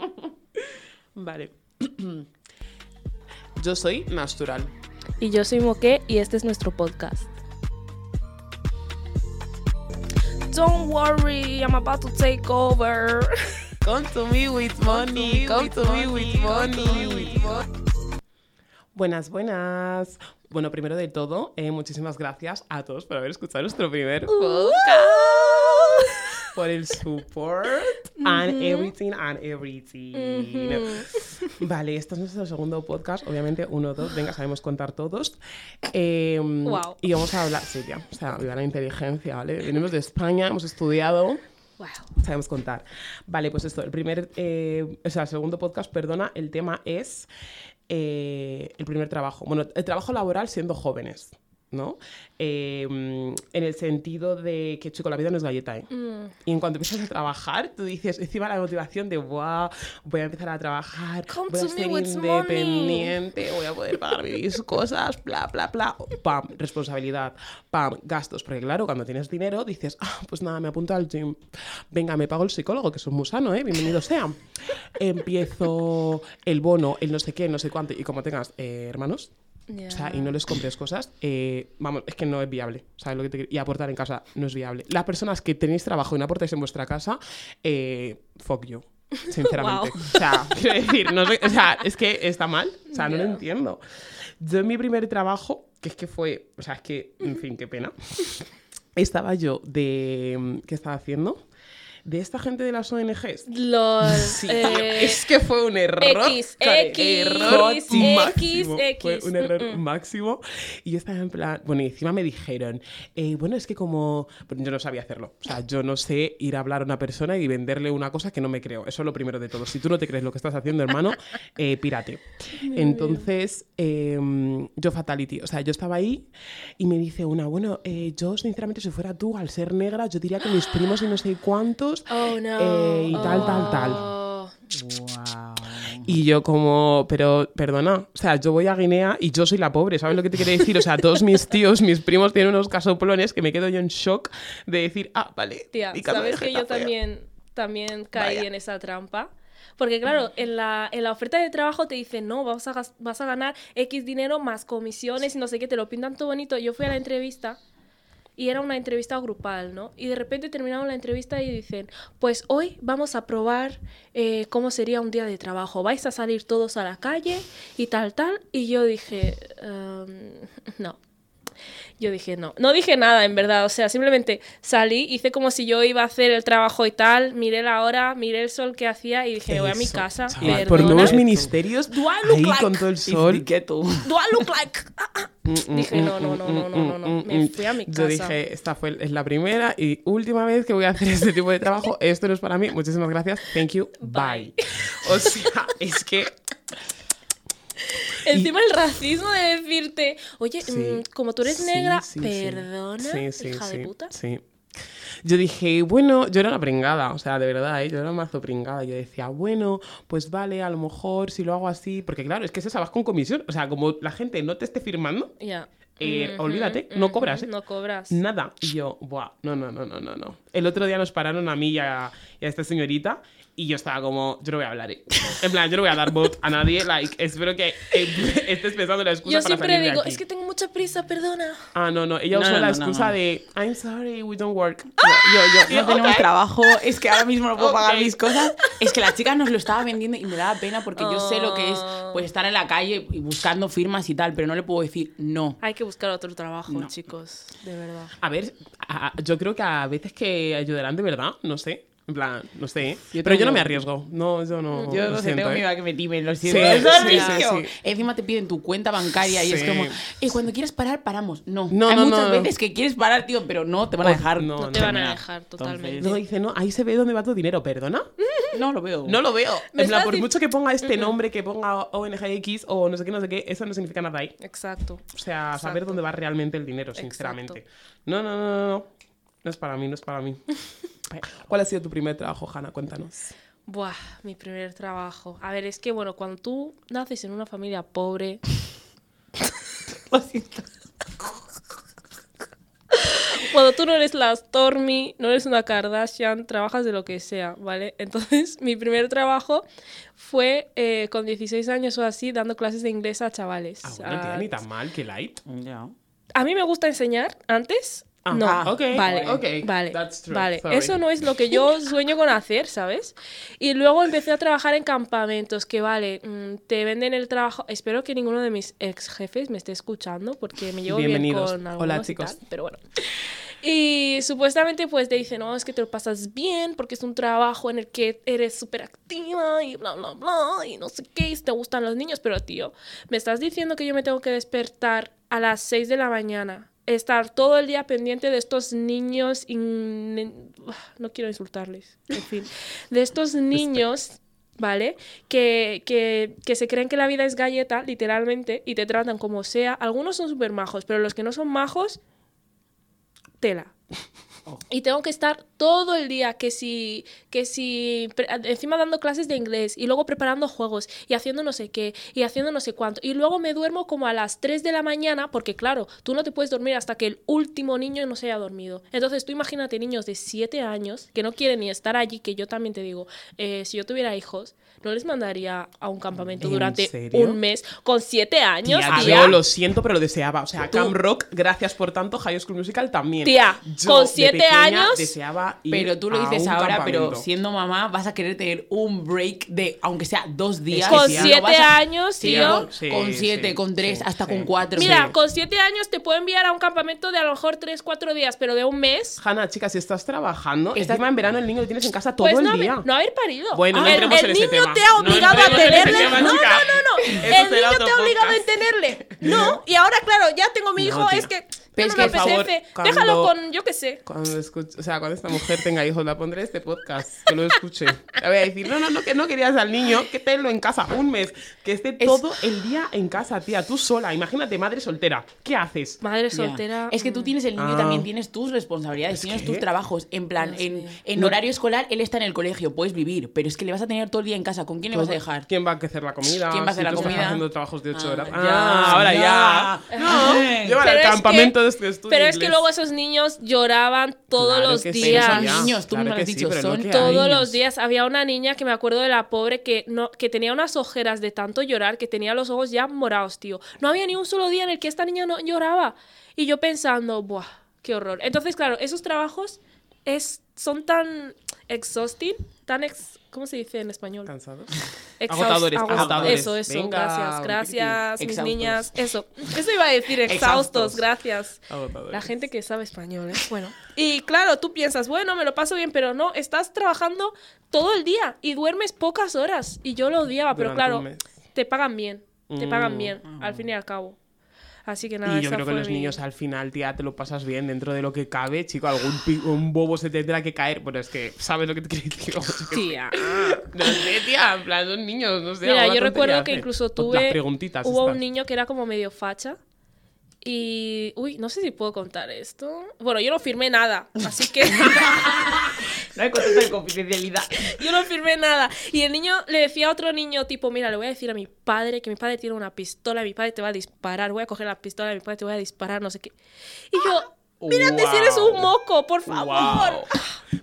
vale. Yo soy Natural. Y yo soy Moque y este es nuestro podcast. Don't worry, I'm about to take over. Come to me with money, come to me with money. Buenas, buenas. Bueno, primero de todo, eh, muchísimas gracias a todos por haber escuchado nuestro primer Uh. podcast. Por el support and everything and everything. Vale, este es nuestro segundo podcast. Obviamente, uno, dos, venga, sabemos contar todos. Eh, Guau. Y vamos a hablar, sí, ya, o sea, viva la inteligencia, ¿vale? Venimos de España, hemos estudiado. Wow. Sabemos contar. Vale, pues esto, el primer, eh, o sea, el segundo podcast, perdona, el tema es eh, el primer trabajo. Bueno, el trabajo laboral siendo jóvenes, ¿no? Eh, mm, en el sentido de que, chico, la vida no es galleta, ¿eh? Mm. Y en cuanto empiezas a trabajar, tú dices, encima la motivación de, wow, voy a empezar a trabajar, Come voy a ser independiente, voy a poder pagar mis cosas, bla, bla, bla. Pam, responsabilidad, pam, gastos. Porque claro, cuando tienes dinero, dices, ah, pues nada, me apunto al gym. Venga, me pago el psicólogo, que es muy sano, ¿eh? Bienvenido sea. Empiezo el bono, el no sé qué, no sé cuánto. Y como tengas eh, hermanos, o sea, y no les compres cosas, eh, vamos, es que no es viable. ¿sabes lo que te? Y aportar en casa no es viable. Las personas que tenéis trabajo y no aportáis en vuestra casa, eh, fuck you. Sinceramente. O sea, quiero decir, no sé- o sea, es que está mal. O sea, no lo entiendo. Yo en mi primer trabajo, que es que fue, o sea, es que, en fin, qué pena. Estaba yo de. ¿Qué estaba haciendo? De esta gente de las ONGs. LOL. Sí, eh, es que fue un error. X, X, error X, máximo. X. Fue un error Mm, mm. máximo. Y yo estaba en plan. Bueno, y encima me dijeron, eh, bueno, es que como. bueno, yo no sabía hacerlo. O sea, yo no sé ir a hablar a una persona y venderle una cosa que no me creo. Eso es lo primero de todo. Si tú no te crees lo que estás haciendo, hermano, eh, pírate. Entonces, eh, yo fatality. O sea, yo estaba ahí y me dice una, bueno, eh, yo sinceramente, si fuera tú, al ser negra, yo diría que mis primos y no sé cuántos. Oh no. Eh, y tal, tal, tal. Wow. Y yo como, pero perdona, o sea, yo voy a Guinea y yo soy la pobre, ¿sabes lo que te quiero decir? O sea, todos mis tíos, mis primos tienen unos casoplones que me quedo yo en shock de decir, ah, vale. Tía, ¿sabes que yo Getafe". también, también caí Vaya. en esa trampa? Porque claro, en la, en la oferta de trabajo te dicen, no, vas a, vas a ganar X dinero más comisiones y no sé qué, te lo pintan todo bonito. Yo fui a la entrevista y era una entrevista grupal, ¿no? Y de repente terminamos la entrevista y dicen, pues hoy vamos a probar eh, cómo sería un día de trabajo. Vais a salir todos a la calle y tal, tal. Y yo dije, "Em, no. Yo dije no. No dije nada, en verdad. O sea, simplemente salí, hice como si yo iba a hacer el trabajo y tal, miré la hora, miré el sol que hacía y dije, me voy a mi casa. chaval, por nuevos ministerios, Do I look ahí like con todo el sol. Do I look like? Ah, ah. Dije, no, no, no, no, no, no, no. Me fui a mi casa. Yo dije, esta fue, es la primera y última vez que voy a hacer este tipo de trabajo. Esto no es para mí. Muchísimas gracias. Thank you. Bye. O sea, es que Encima el racismo de decirte, oye, Sí. mm, como tú eres Sí, negra, sí, perdona, hija sí, de puta. Sí. Yo dije, bueno, yo era una pringada, o sea, de verdad, ¿eh? yo era mazo pringada. Yo decía, bueno, pues vale, a lo mejor si lo hago así, porque claro, es que es esa, vas con comisión, o sea, como la gente no te esté firmando. Eh, olvídate, no cobras, ¿eh? No cobras. nada. Y yo, buah, no, no, no, no, no, no. El otro día nos pararon a mí y a, y a esta señorita y yo estaba como, yo no voy a hablar, ¿eh? En plan, yo no voy a dar voz a nadie, like, espero que estés pensando la excusa Yo para siempre salir de digo, aquí. es que tengo mucha prisa, perdona. Ah, no, no. Ella No, usó no, la no, excusa no. de I'm sorry, we don't work. ¡Ah! Yo, yo, No tenemos trabajo, es que ahora mismo no puedo pagar Ok. mis cosas. Es que la chica nos lo estaba vendiendo y me daba pena porque yo sé lo que es Oh. pues estar en la calle y buscando firmas y tal, pero no le puedo decir no. Hay que buscar otro trabajo, No. chicos, de verdad. A ver, a- yo creo que a veces que ayudarán de verdad, no sé. En plan, no sé. Yo pero yo no me arriesgo. No, yo no. Yo lo no sé, siento, tengo ¿eh? miedo a que me timen, lo siento. sí, Es sí, sí. Encima te piden tu cuenta bancaria y es como, y cuando quieres parar, paramos. No, No, hay no, muchas no. veces que quieres parar, tío, pero no te van a dejar. no, No te van a dejar, totalmente. Luego dice, no, ahí se ve dónde va tu dinero, ¿perdona? No lo veo. No lo veo. En plan, por mucho que ponga este nombre, que ponga ONGX o no sé qué, no sé qué, eso no significa nada ahí. Exacto. O sea, saber Exacto. dónde va realmente el dinero, sinceramente. No, no, no, no, no. No es para mí, no es para mí. ¿Cuál ha sido tu primer trabajo, Hanna? Cuéntanos. Buah, mi primer trabajo. A ver, es que bueno, cuando tú naces en una familia pobre. Lo siento. Cuando tú no eres la Stormy, no eres una Kardashian, trabajas de lo que sea, ¿vale? Entonces, mi primer trabajo fue eh, con 16 años o así, dando clases de inglés a chavales. Ah, bueno, tía, A- ni tan mal, que light. Ya. a mí me gusta enseñar antes. Ah, no, ah, ok, vale, ok, vale, that's true, vale. sorry. Eso no es lo que yo sueño con hacer, ¿sabes? Y luego empecé a trabajar en campamentos, que vale, mm, te venden el trabajo. Espero que ninguno de mis ex jefes me esté escuchando, porque me llevo bien con algunos Hola, y chicos. tal, pero bueno. Y supuestamente pues te dicen, no, es que te lo pasas bien porque es un trabajo en el que eres súper activa y bla, bla, bla, y no sé qué, y te gustan los niños, pero tío, me estás diciendo que yo me tengo que despertar a las 6 de la mañana, estar todo el día pendiente de estos niños, in- no quiero insultarles, en fin, de estos niños... ¿Vale? Que, que, que se creen que la vida es galleta, literalmente, y te tratan como sea. Algunos son súper majos, pero los que no son majos, tela. Y tengo que estar todo el día, que si, que si, encima dando clases de inglés y luego preparando juegos y haciendo no sé qué y haciendo no sé cuánto. Y luego me duermo como a las 3 de la mañana, porque claro, tú no te puedes dormir hasta que el último niño no se haya dormido. Entonces tú imagínate niños de 7 años que no quieren ni estar allí, que yo también te digo, eh, si yo tuviera hijos, no les mandaría a un campamento ¿En durante serio? un mes con 7 años. Tía, tía. yo lo siento, pero lo deseaba. O sea, Cam Rock, gracias por tanto, High School Musical también. Tía, Yo, con pequeña, años- deseaba ir Pero tú lo dices ahora, pero siendo mamá vas a querer tener un break de, aunque sea dos días. Con siete a- años, tío. con- Sí, con siete, sí, con tres, sí, hasta sí. con cuatro. Mira, Sí. con 7 años te puedo enviar a un campamento de a lo mejor 3, 4 días, pero de un mes. Hanna, chicas, si estás trabajando, Estás- en verano el niño lo tienes en casa todo Pues no, el día. no haber parido. Bueno, no el, el en niño tema. te ha No obligado a tenerle. tema, no, no, no, no. El niño te ha obligado a tenerle. No, y ahora, claro, ya tengo mi hijo, es que. Pero no es me que, por favor, cuando- Déjalo con, yo qué sé. Cuando escuche- o sea, cuando esta mujer tenga hijos, la pondré este podcast, que lo escuche. Le voy a decir, no, no, no, que no querías al niño, que tenlo en casa un mes, que esté Es- todo el día en casa, tía, tú sola. Imagínate, madre soltera, ¿qué haces? Madre Ya. soltera. Es que tú mm. tienes el niño Ah. también tienes tus responsabilidades, Es tienes que- tus trabajos. En plan, No en, en horario escolar él está en el colegio, puedes vivir, pero es que le vas a tener todo el día en casa. ¿Con quién le vas a dejar? ¿Quién va a hacer la comida? ¿Quién va a hacer Si la tú estás comida? haciendo trabajos de 8 Ah, horas. ya, Ah, ahora ya. ya. No, llévala al campamento que- estudio Pero es que luego esos niños lloraban todos Claro los que sí, días. son ya. niños, tú Claro me lo has sí, dicho, lo son. Todos niños. los días había una niña que me acuerdo de la pobre que no que tenía unas ojeras de tanto llorar que tenía los ojos ya morados, tío. No había ni un solo día en el que esta niña no lloraba. Y yo pensando, buah, qué horror. Entonces, claro, esos trabajos es, son tan exhausting, tan ex, ¿cómo se dice en español? ¿Cansados? Exhaust- Agotadores, agos- agotadores. Eso, eso, Venga, gracias, gracias, mis Exhaustos. niñas. Eso, eso iba a decir, exhaustos, Exhaustos. gracias. Agotadores. La gente que sabe español, ¿eh? Bueno. Y claro, tú piensas, bueno, me lo paso bien, pero no, estás trabajando todo el día y duermes pocas horas. Y yo lo odiaba, pero Durante claro, te pagan bien. Te pagan Mm. bien, al fin y al cabo. Así que nada, Y yo creo que los mi- niños al final, tía, te lo pasas bien dentro de lo que cabe, chico. Algún pi- un bobo se tendrá que caer. Bueno, es que, ¿sabes lo que te quiero decir? Tía. No sé, tía, en plan, son niños, no sé. Mira, yo recuerdo que hace. incluso Las tuve. preguntitas Hubo estas. un niño que era como medio facha. Y. Uy, no sé si puedo contar esto. Bueno, yo no firmé nada. Así que. No hay contrato de confidencialidad. Yo no firmé nada. Y el niño le decía a otro niño, tipo, mira, le voy a decir a mi padre que mi padre tiene una pistola, mi padre te va a disparar, voy a coger la pistola, mi padre te voy a disparar, no sé qué. Y yo, mírate si eres un moco, por favor.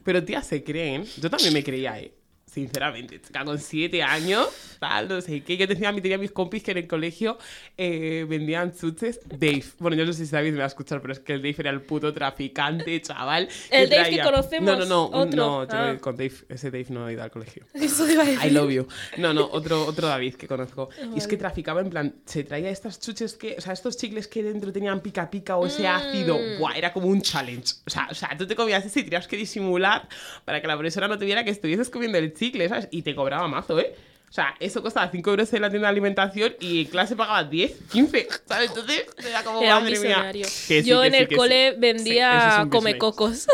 Pero tía, se creen. Yo también me creía, eh. Sinceramente, chica, con siete años, tal, no sé qué. Yo decía, a mí tenía mis compis que en el colegio eh, vendían chuches. Dave. Bueno, yo no sé si David me va a escuchar, pero es que el Dave era el puto traficante, chaval. El Dave que traía- conocemos, No, no, no. otro. No, yo Ah. con Dave, ese Dave no ha ido al colegio. Eso iba a decir. I love you. No, no, otro, otro David que conozco. Y es que traficaba en plan, se traía estas chuches que, o sea, estos chicles que dentro tenían pica pica o ese ácido. Mm. Buah, era como un challenge. O sea, o sea, tú te comías ese y tenías que disimular para que la profesora no te viera que estuvieses comiendo el chicle, ¿sabes? Y te cobraba mazo, ¿eh? O sea, eso costaba 5 euros en la tienda de alimentación y en clase pagaba 10, 15, ¿sabes? Entonces, era como, Era un madre mía. visionario. Que sí, Yo que en sí, el cole Sí, es vendía un come business. cocos.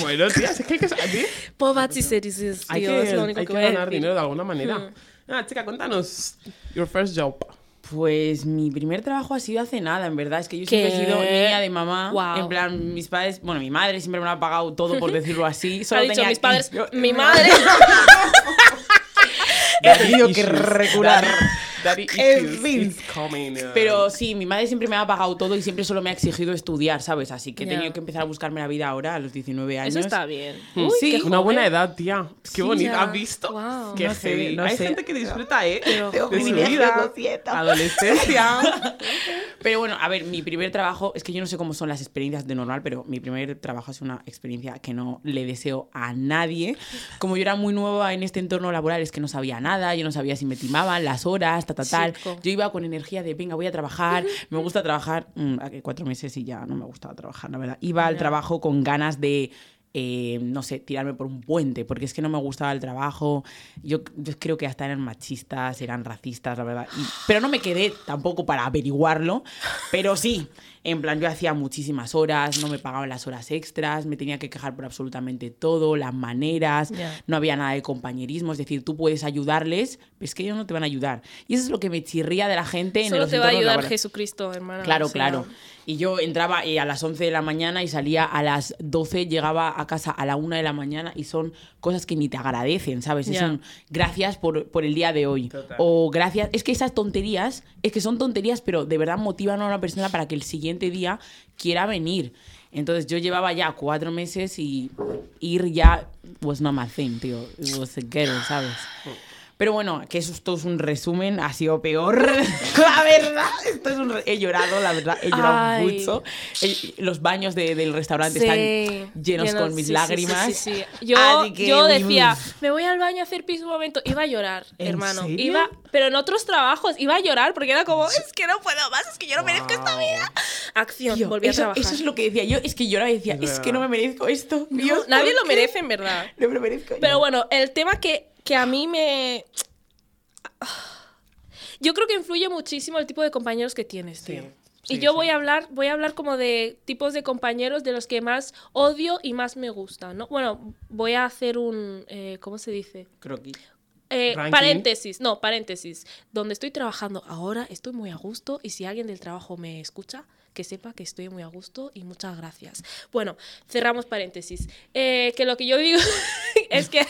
Bueno, tía, es que hay que saber. Que, es lo único hay que que voy a ganar decir. dinero de alguna manera. Hmm. Ah, chica, cuéntanos your first job. Pues mi primer trabajo ha sido hace nada, en verdad. Es que yo ¿Qué? siempre he sido niña de mamá. Guau. En plan, mis padres, bueno, mi madre siempre me lo ha pagado todo, por decirlo así. Ha Solo dicho tenía mis padres, Yo- mi madre. He tenido que recular. Daddy En fin. coming. Pero sí, mi madre siempre me ha pagado todo y siempre solo me ha exigido estudiar, ¿sabes? Así que he tenido que empezar a buscarme la vida ahora, a los 19 años. Eso está bien. Mm, Uy, sí, qué Una buena edad, tía. Qué Sí, bonito. ¿Has visto? Guau. Qué No sé, no Hay sé. gente que disfruta, ¿eh? Pero de su privilegios, vida. Adolescencia. Pero bueno, a ver, mi primer trabajo, es que yo no sé cómo son las experiencias de normal, pero mi primer trabajo es una experiencia que no le deseo a nadie. Como yo era muy nueva en este entorno laboral, es que no sabía nada, yo no sabía si me timaban las horas, ta, tal. Chico. Yo iba con energía de, venga, voy a trabajar, me gusta trabajar, mm, a que cuatro meses y ya no me gustaba trabajar, la verdad. Iba al trabajo con ganas de... eh, no sé, tirarme por un puente, porque es que no me gustaba el trabajo. Yo, yo creo que hasta eran machistas, eran racistas, la verdad. Y- pero no me quedé tampoco para averiguarlo, pero sí. En plan, yo hacía muchísimas horas, no me pagaban las horas extras, me tenía que quejar por absolutamente todo, las maneras, Ya. no había nada de compañerismo, es decir, tú puedes ayudarles, pero es que ellos no te van a ayudar. Y eso es lo que me chirría de la gente en Solo los te va a ayudar laborales. Jesucristo, hermana. Claro, o sea, claro. Y yo entraba eh, a las 11 de la mañana y salía a las 12, llegaba a casa a la 1 de la mañana y son cosas que ni te agradecen, ¿sabes? Y Ya. Son gracias por, por el día de hoy. Total. O gracias. Es que esas tonterías, es que son tonterías, pero de verdad motivan a una persona para que el siguiente día quiera venir. Entonces yo llevaba ya cuatro meses y ir ya was not my thing, tío. It was a ¿sabes? Pero bueno, que eso esto es un resumen, ha sido peor. la verdad, esto es un re- he llorado, la verdad, he llorado Ay. mucho. El- los baños de- del restaurante Sí, están llenos, con mis sí, lágrimas. sí, sí, sí. Yo, que, yo decía, uy. me voy al baño a hacer pis un momento. Iba a llorar, ¿En hermano. serio? Iba, pero en otros trabajos iba a llorar porque era como, es que no puedo más, es que yo no merezco esta vida. Acción, Tío, volví a eso, trabajar. eso es lo que decía yo, es que yo ahora decía, Es es, que no me merezco esto. No, Dios, nadie ¿por lo merece, en verdad. No me lo merezco. Pero yo. bueno, el tema que, que a mí me... Yo creo que influye muchísimo el tipo de compañeros que tienes, tío. Sí, y yo sí. voy a hablar, voy a hablar como de tipos de compañeros de los que más odio y más me gustan, ¿no? Bueno, voy a hacer un, eh, ¿cómo se dice? Croquis. Eh, paréntesis, no, paréntesis. Donde estoy trabajando ahora estoy muy a gusto y si alguien del trabajo me escucha, que sepa que estoy muy a gusto y muchas gracias. Bueno, cerramos paréntesis. Eh, que lo que yo digo es que,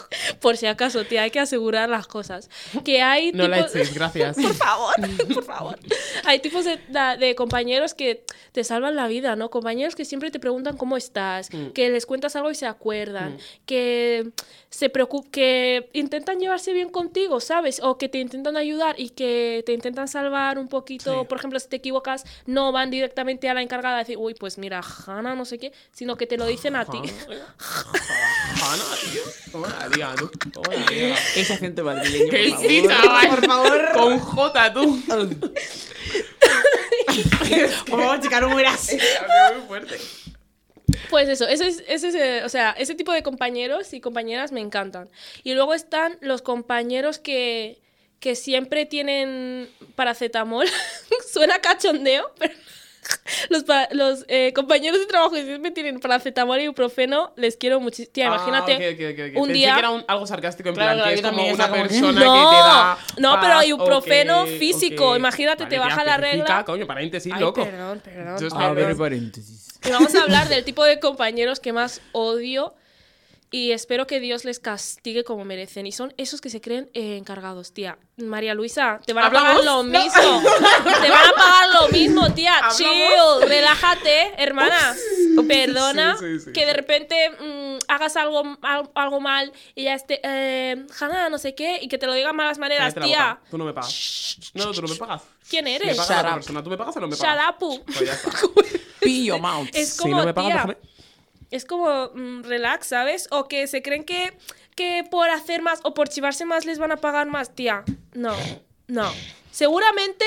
por si acaso, tía, hay que asegurar las cosas. Que hay No la tipos- echéis, gracias. por favor, por favor. Hay tipos de, compañeros que te salvan la vida, ¿no? Compañeros que siempre te preguntan cómo estás, Mm. que les cuentas algo y se acuerdan, que se preocup que intentan llevarse bien contigo, ¿sabes? O que te intentan ayudar y que te intentan salvar un poquito. Sí. Por ejemplo, si te equivocas, no van directamente a la encargada a decir, uy, pues mira, Hanna, no sé qué, sino que te lo dicen a ti. Hanna, tío. ¿Cómo la diga, tú? ¿Cómo la diga? Ese acento madrileño, Que por sí, favor. Por favor. Con J, tú. Por favor, chica, no mueras. muy fuerte. Pues eso, ese es, ese es, eh, o sea, ese tipo de compañeros y compañeras me encantan. Y luego están los compañeros que, que siempre tienen paracetamol. Suena cachondeo, pero los, pa- los eh, compañeros de trabajo que siempre tienen paracetamol y ibuprofeno, les quiero muchísimo. Tía, imagínate Ah, ok, ok, ok, ok. un Pensé día... que era un- algo sarcástico en Claro, plan, que es como una como que- persona No, que te da. no, paz, pero ibuprofeno físico. Imagínate, te Vale, baja tía, la regla. Coño, paréntesis, Ay, loco. perdón, perdón, Just perdón. perdón. paréntesis. Y vamos a hablar del tipo de compañeros que más odio y espero que Dios les castigue como merecen. Y son esos que se creen eh, encargados, tía. María Luisa, te van a pagar lo mismo. te van a pagar lo mismo, tía. ¿Hablamos? Chill, relájate, hermana. Perdona Sí, sí, sí, que sí. de repente mm, hagas algo, al- algo mal y ya esté, eh, Hanna, no sé qué, y que te lo digan malas maneras, Cállate la tía. Tú no me pagas. No, tú no me pagas. ¿Quién Me eres? paga Shut la persona. ¿Tú me pagas o no me Shut pagas? up, pu. Pues ya está. Pee your mouth. Es Si como, no me pagas, tía, déjame. Es como mm, relax, ¿sabes? O que se creen que, que por hacer más o por chivarse más les van a pagar más, tía. No, no. Seguramente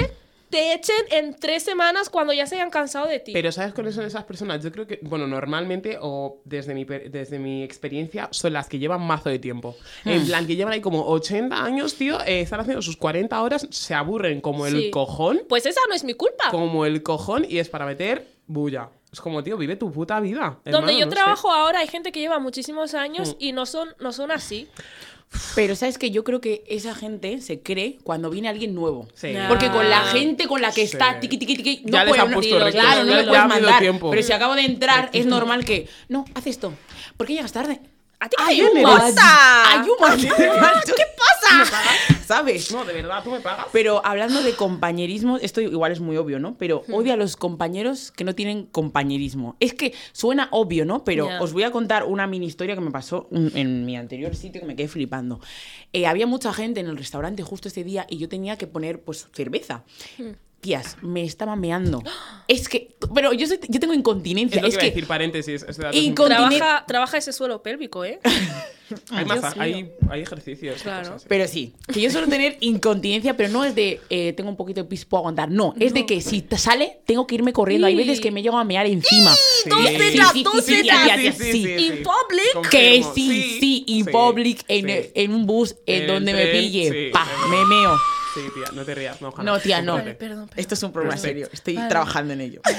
te echen en tres semanas cuando ya se hayan cansado de ti. Pero ¿sabes cuáles son esas personas? Yo creo que, bueno, normalmente, o desde mi, desde mi experiencia, son las que llevan mazo de tiempo. En plan, que llevan ahí como 80 años, tío, eh, están haciendo sus 40 horas, se aburren como el Sí. cojón, Pues esa no es mi culpa. como el cojón, y es para meter bulla. Es como, tío, vive tu puta vida. Donde yo no sé. trabajo ahora hay gente que lleva muchísimos años Mm. y no son, no son así. Pero sabes que yo creo que esa gente se cree cuando viene alguien nuevo. Sí. Ya. Porque con la gente con la que Sí. está tiqui tiqui tiqui no Ya les puede- han no- puesto ni los- rectos, claro, no ya- le puedes mandar. tiempo. Pero si acabo de entrar es normal que no, haz esto. ¿Por qué llegas tarde? ¿A ti Ah, qué pasa? Ayúdame. ¿Qué pasa? ¿Sabes? No, de verdad, tú me pagas. Pero hablando de compañerismo, esto igual es muy obvio, ¿no? Pero Hmm. odio a los compañeros que no tienen compañerismo. Es que suena obvio, ¿no? Pero os voy a contar una mini historia que me pasó en mi anterior sitio que me quedé flipando. Eh, había mucha gente en el restaurante justo ese día y yo tenía que poner, pues, cerveza. Hmm. Tías, me estaba meando. Es que, pero yo, soy- yo tengo incontinencia. es lo que es iba a que decir, paréntesis. este. Trabaja, trabaja ese suelo pélvico, ¿eh? hay, hay, hay ejercicios. Claro. cosas así. Pero sí, que yo suelo tener incontinencia, pero no es de eh, tengo un poquito de pis, puedo aguantar. No, es de que si te sale, tengo que irme corriendo. Hay veces que me llego a mear encima. Sí. Dos tetas, dos tetas. In public. Que sí, sí, in public, en, un bus, en En donde me pille. sí, pa, me meo. Sí, tía, no te rías, no. No, tía, no. Vale, perdón, perdón. Esto es un problema serio. Estoy Vale. trabajando en ello.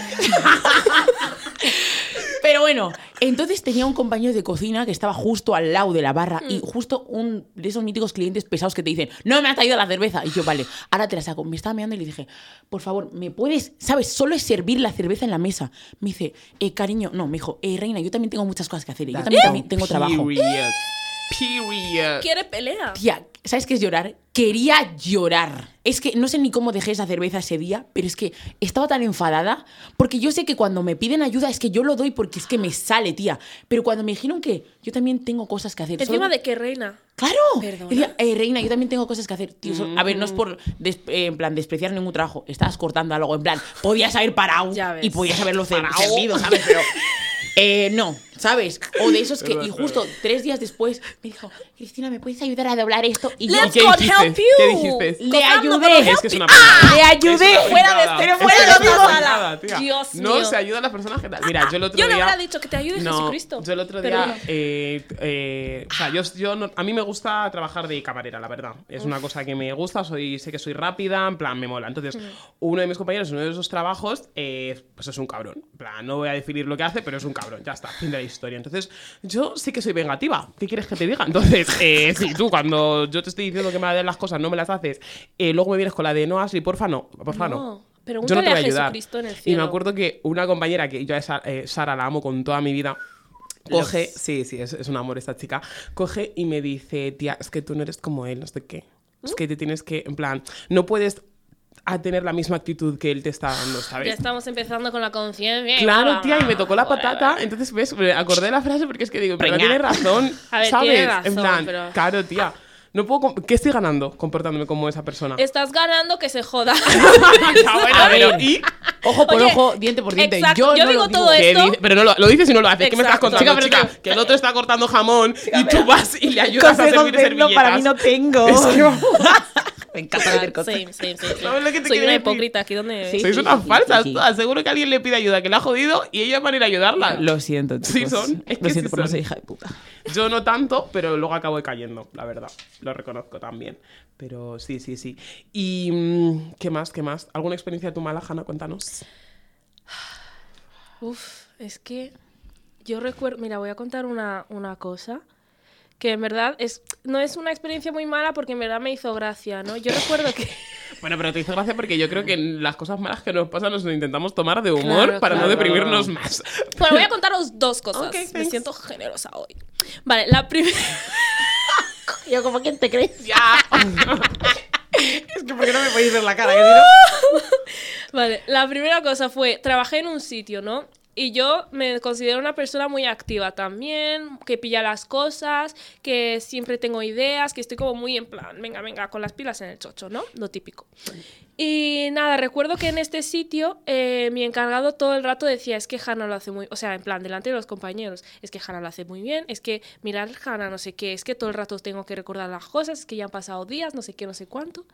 Pero bueno, entonces tenía un compañero de cocina que estaba justo al lado de la barra Mm. y justo un de esos míticos clientes pesados que te dicen, no me has traído la cerveza. Y yo, vale, ahora te la saco. Me estaba mirando y le dije, por favor, ¿me puedes, sabes, solo es servir la cerveza en la mesa? Me dice, eh, cariño, no, me dijo, eh, reina, yo también tengo muchas cosas que hacer. y Yo también, también tengo trabajo. Period. Period. Quiere pelea. Tía, ¿sabes qué es llorar? Quería llorar. Es que no sé ni cómo dejé esa cerveza ese día, pero es que estaba tan enfadada porque yo sé que cuando me piden ayuda es que yo lo doy porque es que me sale, tía. Pero cuando me dijeron que yo también tengo cosas que hacer. Encima solo- de que reina. ¡Claro! Decía, eh, reina, yo también tengo cosas que hacer. Tío, so- A ver, no es por des- eh, en plan despreciar ningún trabajo. Estabas cortando algo. En plan, podías haber parado y podías haberlo servido, ¿sabes? Pero eh, no, ¿sabes? O de esos que. Y justo tres días después me dijo, Cristina, ¿me puedes ayudar a doblar esto? Y yo, Let's ¿Qué go dijiste? help you. ¿Qué dijiste? Le ayudé. Es que es una ¡Ah! Le ayudé. Es una Fuera de pringada. pero Es fuera que de es digo. una pringada, tía. Dios No mío. se ayuda a las personas que tal. Mira, yo el otro Yo le día. hubiera dicho que te ayude no, Jesucristo. Yo el otro día. no. eh, eh, o sea, yo, yo no- a mí me gusta trabajar de camarera, la verdad. Es una cosa que me gusta, soy, sé que soy rápida, en plan, me mola. Entonces, uno de mis compañeros en uno de esos trabajos, eh, pues es un cabrón. En plan, no voy a definir lo que hace, pero es un cabrón. Ya está, fin de la historia. Entonces, yo sí que soy vengativa. ¿Qué quieres que te diga? Entonces, eh, si tú cuando yo te estoy diciendo que me den las cosas no me las haces, eh, luego me vienes con la de no, Ashley, porfa, no. Porfa, no. No, Yo no te voy a a ayudar. Jesucristo en el Y me cielo. acuerdo que una compañera que yo a esa, eh, Sara la amo con toda mi vida. Coge, sí, sí, es, es un amor esta chica. Coge y me dice, tía, es que tú no eres como él, no sé qué. Es que te tienes que, en plan, no puedes a tener la misma actitud que él te está dando, Ya ¿sabes? estamos empezando con la conciencia. Claro, tía, y me tocó la patata. Entonces, ¿ves? Me acordé de la frase porque es que digo, pero tiene razón. A ver, ¿sabes? tiene razón, en plan, pero- claro, tía. No puedo. ¿Qué estoy ganando comportándome como esa persona? Estás ganando que se joda. Ya, bueno, A pero, ver. ¿y? Ojo por Oye, ojo, diente por diente. exacto, Yo, yo no digo todo digo. ¿Qué esto- dice? Pero no lo, lo dices y no lo haces. ¿Qué me estás Exacto. contando, Chica, chica? pero Que el otro está cortando jamón y tú vas y le ayudas a servir servilletas. para mí no tengo. Es que- me encanta meter cosas. Same, same, same, same. ¿Sabes lo que te Soy una decir? hipócrita aquí donde. Sí. Sois unas sí, falsas sí. todas. Seguro que alguien le pide ayuda, que le ha jodido y ellas van a ir a ayudarla. Lo siento, Sí chicos. son, es que Lo siento sí por no son. ser hija de puta. Yo no tanto, pero luego acabo cayendo, la verdad. Lo reconozco también. Pero sí, sí, sí. ¿Y mm, qué más? ¿Qué más? ¿Alguna experiencia de tu mala, Hanna? Cuéntanos. Uf, es que yo recuerdo, mira, voy a contar una, una cosa que en verdad es, no es una experiencia muy mala porque en verdad me hizo gracia, ¿no? Yo recuerdo que... Bueno, pero te hizo gracia porque yo creo que las cosas malas que nos pasan nos intentamos tomar de humor Claro, para no deprimirnos más. Bueno, voy a contaros dos cosas. Ok, me siento generosa hoy. Vale, la primera... Yo, como quién te crees? Ya. Es que, ¿por qué no me podéis ver la cara? Que si no- Vale, la primera cosa fue, trabajé en un sitio, ¿no? Y yo me considero una persona muy activa también, que pilla las cosas, que siempre tengo ideas, que estoy como muy en plan, venga, venga, con las pilas en el chocho, ¿no? Lo típico. Y nada, recuerdo que en este sitio eh, mi encargado todo el rato decía, es que Hannah lo hace muy, o sea, en plan, delante de los compañeros, es que Hannah lo hace muy bien, es que mirar Hannah no sé qué, es que todo el rato tengo que recordar las cosas, es que ya han pasado días, no sé qué, no sé cuánto.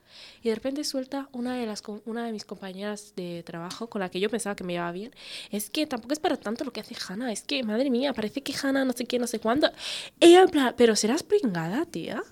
Y de repente suelta una de, las, una de mis compañeras de trabajo con la que yo pensaba que me llevaba bien, es que tampoco es para tanto lo que hace Hannah, es que, madre mía, parece que Hannah no sé qué, no sé cuándo. Ella en plan, pero serás pringada, tía.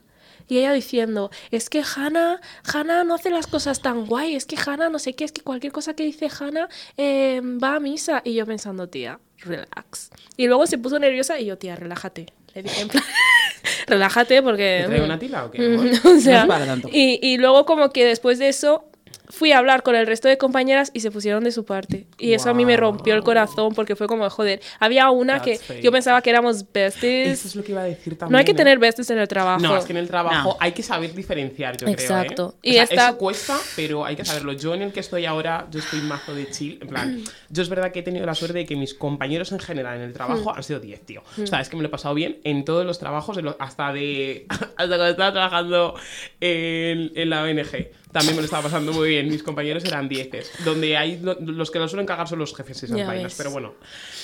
Y ella diciendo, es que Hannah, Hannah no hace las cosas tan guay, es que Hannah no sé qué, es que cualquier cosa que dice Hannah eh, va a misa. Y yo pensando, tía, relax. Y luego se puso nerviosa y yo, tía, relájate. Le dije en plan, relájate porque... ¿Te trae una tila o qué? Mm, amor? o sea, es para tanto. Y, y luego como que después de eso fui a hablar con el resto de compañeras y se pusieron de su parte. Y eso a mí me rompió el Wow. corazón porque fue como, joder, había una que That's fake. yo pensaba que éramos besties. Eso es lo que iba a decir también. No hay que ¿eh? tener besties en el trabajo. No, es que en el trabajo No. hay que saber diferenciar, yo Exacto. creo. ¿eh? Y sea, esta- Eso cuesta, pero hay que saberlo. Yo en el que estoy ahora, yo estoy mazo de chill. En plan, yo es verdad que he tenido la suerte de que mis compañeros en general en el trabajo Hmm. han sido 10, tío. O sea, es que me lo he pasado bien en todos los trabajos, hasta de. hasta cuando estaba trabajando en, en la ONG. También me lo estaba pasando muy bien. Mis compañeros eran 10. Donde hay lo- los que lo suelen cagar son los jefes esas Ya vainas. ves. Pero bueno,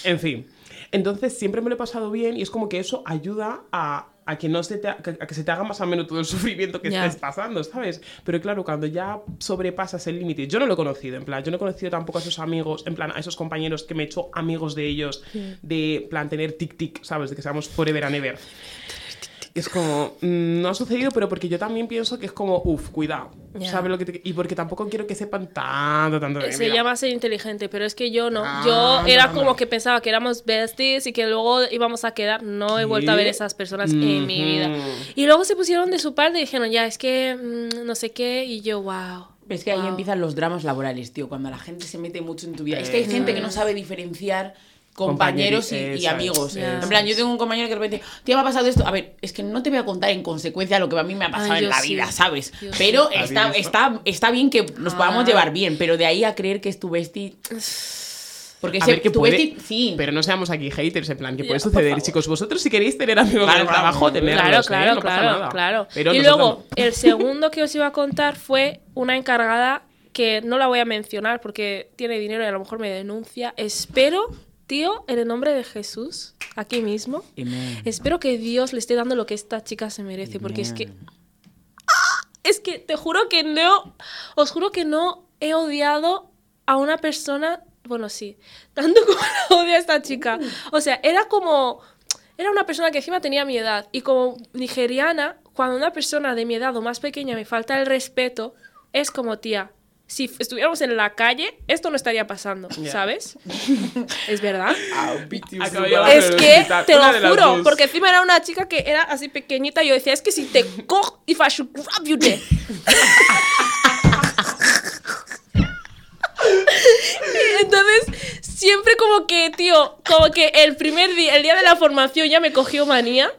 en fin. Entonces siempre me lo he pasado bien y es como que eso ayuda a, a que no se te, a que se te haga más ameno todo el sufrimiento que Ya. estés pasando, ¿sabes? Pero claro, cuando ya sobrepasas el límite, yo no lo he conocido, en plan, yo no he conocido tampoco a esos amigos, en plan, a esos compañeros que me he hecho amigos de ellos, de plan tener tic-tic, ¿sabes? De que seamos forever and ever. Es como, mm, no ha sucedido, pero porque yo también pienso que es como, uff, cuidado. ¿sabes lo que te- Y porque tampoco quiero que sepan tanto, tanto de Se vida. llama ser inteligente, pero es que yo no. Ah, yo no, era no, como no. que pensaba que éramos besties y que luego íbamos a quedar. No he vuelto a ver esas personas en mi vida. Y luego se pusieron de su parte y dijeron, ya, es que mm, no sé qué. Y yo, wow. Es que ahí empiezan los dramas laborales, tío, cuando la gente se mete mucho en tu vida. Es que hay gente que no sabe diferenciar compañeros y, amigos. En plan, yo tengo un compañero que de repente, tío, me ha pasado esto. A ver, es que no te voy a contar en consecuencia lo que a mí me ha pasado Ay, en la sí. vida, ¿sabes? Yo pero sí. está, está, está bien que nos podamos Ah. llevar bien, pero de ahí a creer que es tu bestie... Porque A ese- ver, que tu puede, bestie, sí. pero no seamos aquí haters, en plan, que puede por suceder, chicos. Vosotros si queréis tener amigos Claro, en el trabajo, tenerlos, Claro, ¿eh? claro, No pasa claro, nada. claro. Pero y luego, no. el segundo que os iba a contar fue una encargada que no la voy a mencionar porque tiene dinero y a lo mejor me denuncia. Espero, tío, en el nombre de Jesús, aquí mismo, Amen. espero que Dios le esté dando lo que esta chica se merece, porque es que... ¡Ah! Es que te juro que no, os juro que no he odiado a una persona, bueno, sí, tanto como la odio a esta chica. O sea, era como, era una persona que encima tenía mi edad. Y como nigeriana, cuando una persona de mi edad o más pequeña me falta el respeto, es como, tía, si estuviéramos en la calle, esto no estaría pasando, Ya. ¿sabes? es verdad. Es que, te lo juro, porque encima era una chica que era así pequeñita y yo decía, es que si te cojo, if I should grab you there. Y Entonces, siempre como que, tío, como que el primer día, el día de la formación ya me cogió manía.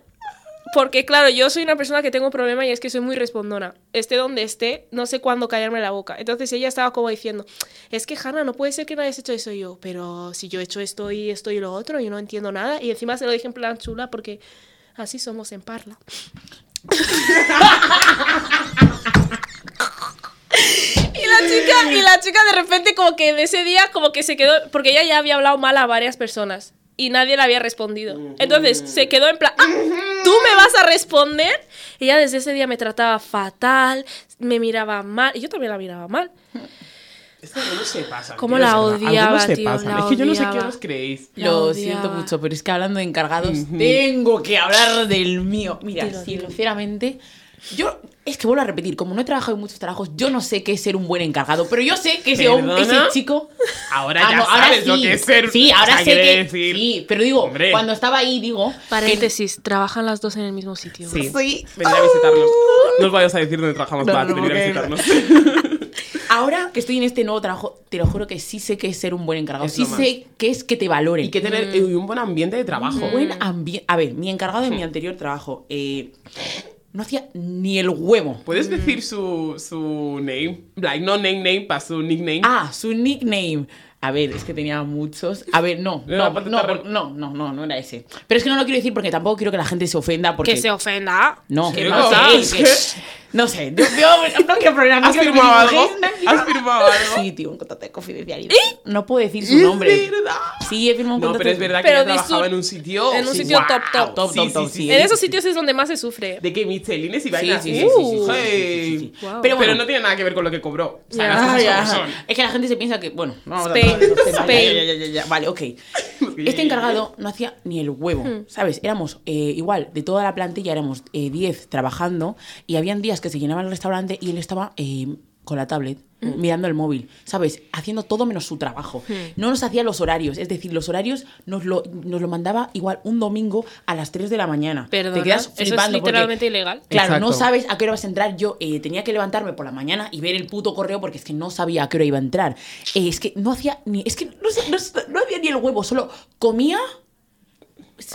Porque, claro, yo soy una persona que tengo un problema y es que soy muy respondona. Esté donde esté, no sé cuándo callarme la boca. Entonces ella estaba como diciendo, es que Hanna, no puede ser que no hayas hecho eso yo. Pero si yo he hecho esto y esto y lo otro, y no entiendo nada. Y encima se lo dije en plan chula porque así somos en Parla. Y la chica, y la chica de repente como que de ese día como que se quedó, porque ella ya había hablado mal a varias personas y nadie le había respondido. Entonces se quedó en plan, "Ah, ¿tú me vas a responder? Y ella desde ese día me trataba fatal, me miraba mal, y yo también la miraba mal. Es que algunos se pasan. Cómo tío, la odiaba, se tío, pasan. la Es que yo no sé qué os creéis. La Lo odiaba. siento mucho, pero es que hablando de encargados, tengo que hablar del mío. Mira, dilo. sinceramente, yo es que vuelvo a repetir, como no he trabajado en muchos trabajos, yo no sé qué es ser un buen encargado, pero yo sé que ese, hom- ese chico. Ahora Ah, ya no, ahora sabes lo sí. que es ser. Sí, ahora sé que. decir- Sí, pero digo, Hombre. cuando estaba ahí, digo. que- Paréntesis, trabajan las dos en el mismo sitio. Sí. Sí. Vendrá a visitarnos. No os vayas a decir dónde trabajamos No, para no, venir a visitarnos. Ahora que estoy en este nuevo trabajo, te lo juro que sí sé que es ser un buen encargado. Es sí lo sé que es que te valoren. y que tener eh, un buen ambiente de trabajo. buen ambiente. A ver, mi encargado de mi anterior trabajo eh, no hacía ni el huevo. ¿Puedes decir su, su name? Like, no name name, para su nickname. Ah, su nickname. A ver, es que tenía muchos. A ver, no, no, no, no, no, no, no era ese. Pero es que no lo quiero decir porque tampoco quiero que la gente se ofenda porque Que se ofenda. no, ¿Qué que pasa? no Es sé, no sé, yo, yo no quiero problemas. no ¿Has firmado algo? no, ¿Has firmado algo? Sí, tío, un contrato de confidencialidad. No puedo decir su nombre. Es verdad. Sí, he firmado un No, contrato. pero es verdad que di trabajaba su- en un sitio. en un sitio top, top. Top, top, sí, top, sí, sí. sí. En esos sitios es donde más se sufre. De que Michelines y vainas sí, sí, sí. Pero no tiene nada que ver con lo que cobró. O sea, Ya. las cosas como ya. son. Es que la gente se piensa que, bueno, no vamos a Spain. Ya, ya, ya, Vale, ok. Este encargado no hacía ni el huevo, ¿sabes? Éramos eh, igual, de toda la plantilla éramos eh, 10 trabajando y habían días que se llenaba el restaurante y él estaba eh, con la tablet, mirando el móvil, ¿sabes? Haciendo todo menos su trabajo. No nos hacía los horarios, es decir, los horarios nos lo, nos lo mandaba igual un domingo a las 3 de la mañana. Perdona, Te quedas eso es porque- literalmente ilegal. Claro, no sabes a qué hora vas a entrar. Yo eh, tenía que levantarme por la mañana y ver el puto correo porque es que no sabía a qué hora iba a entrar. Eh, es que no hacía ni. Es que no, sé, no, no hacía ni el huevo, solo comía,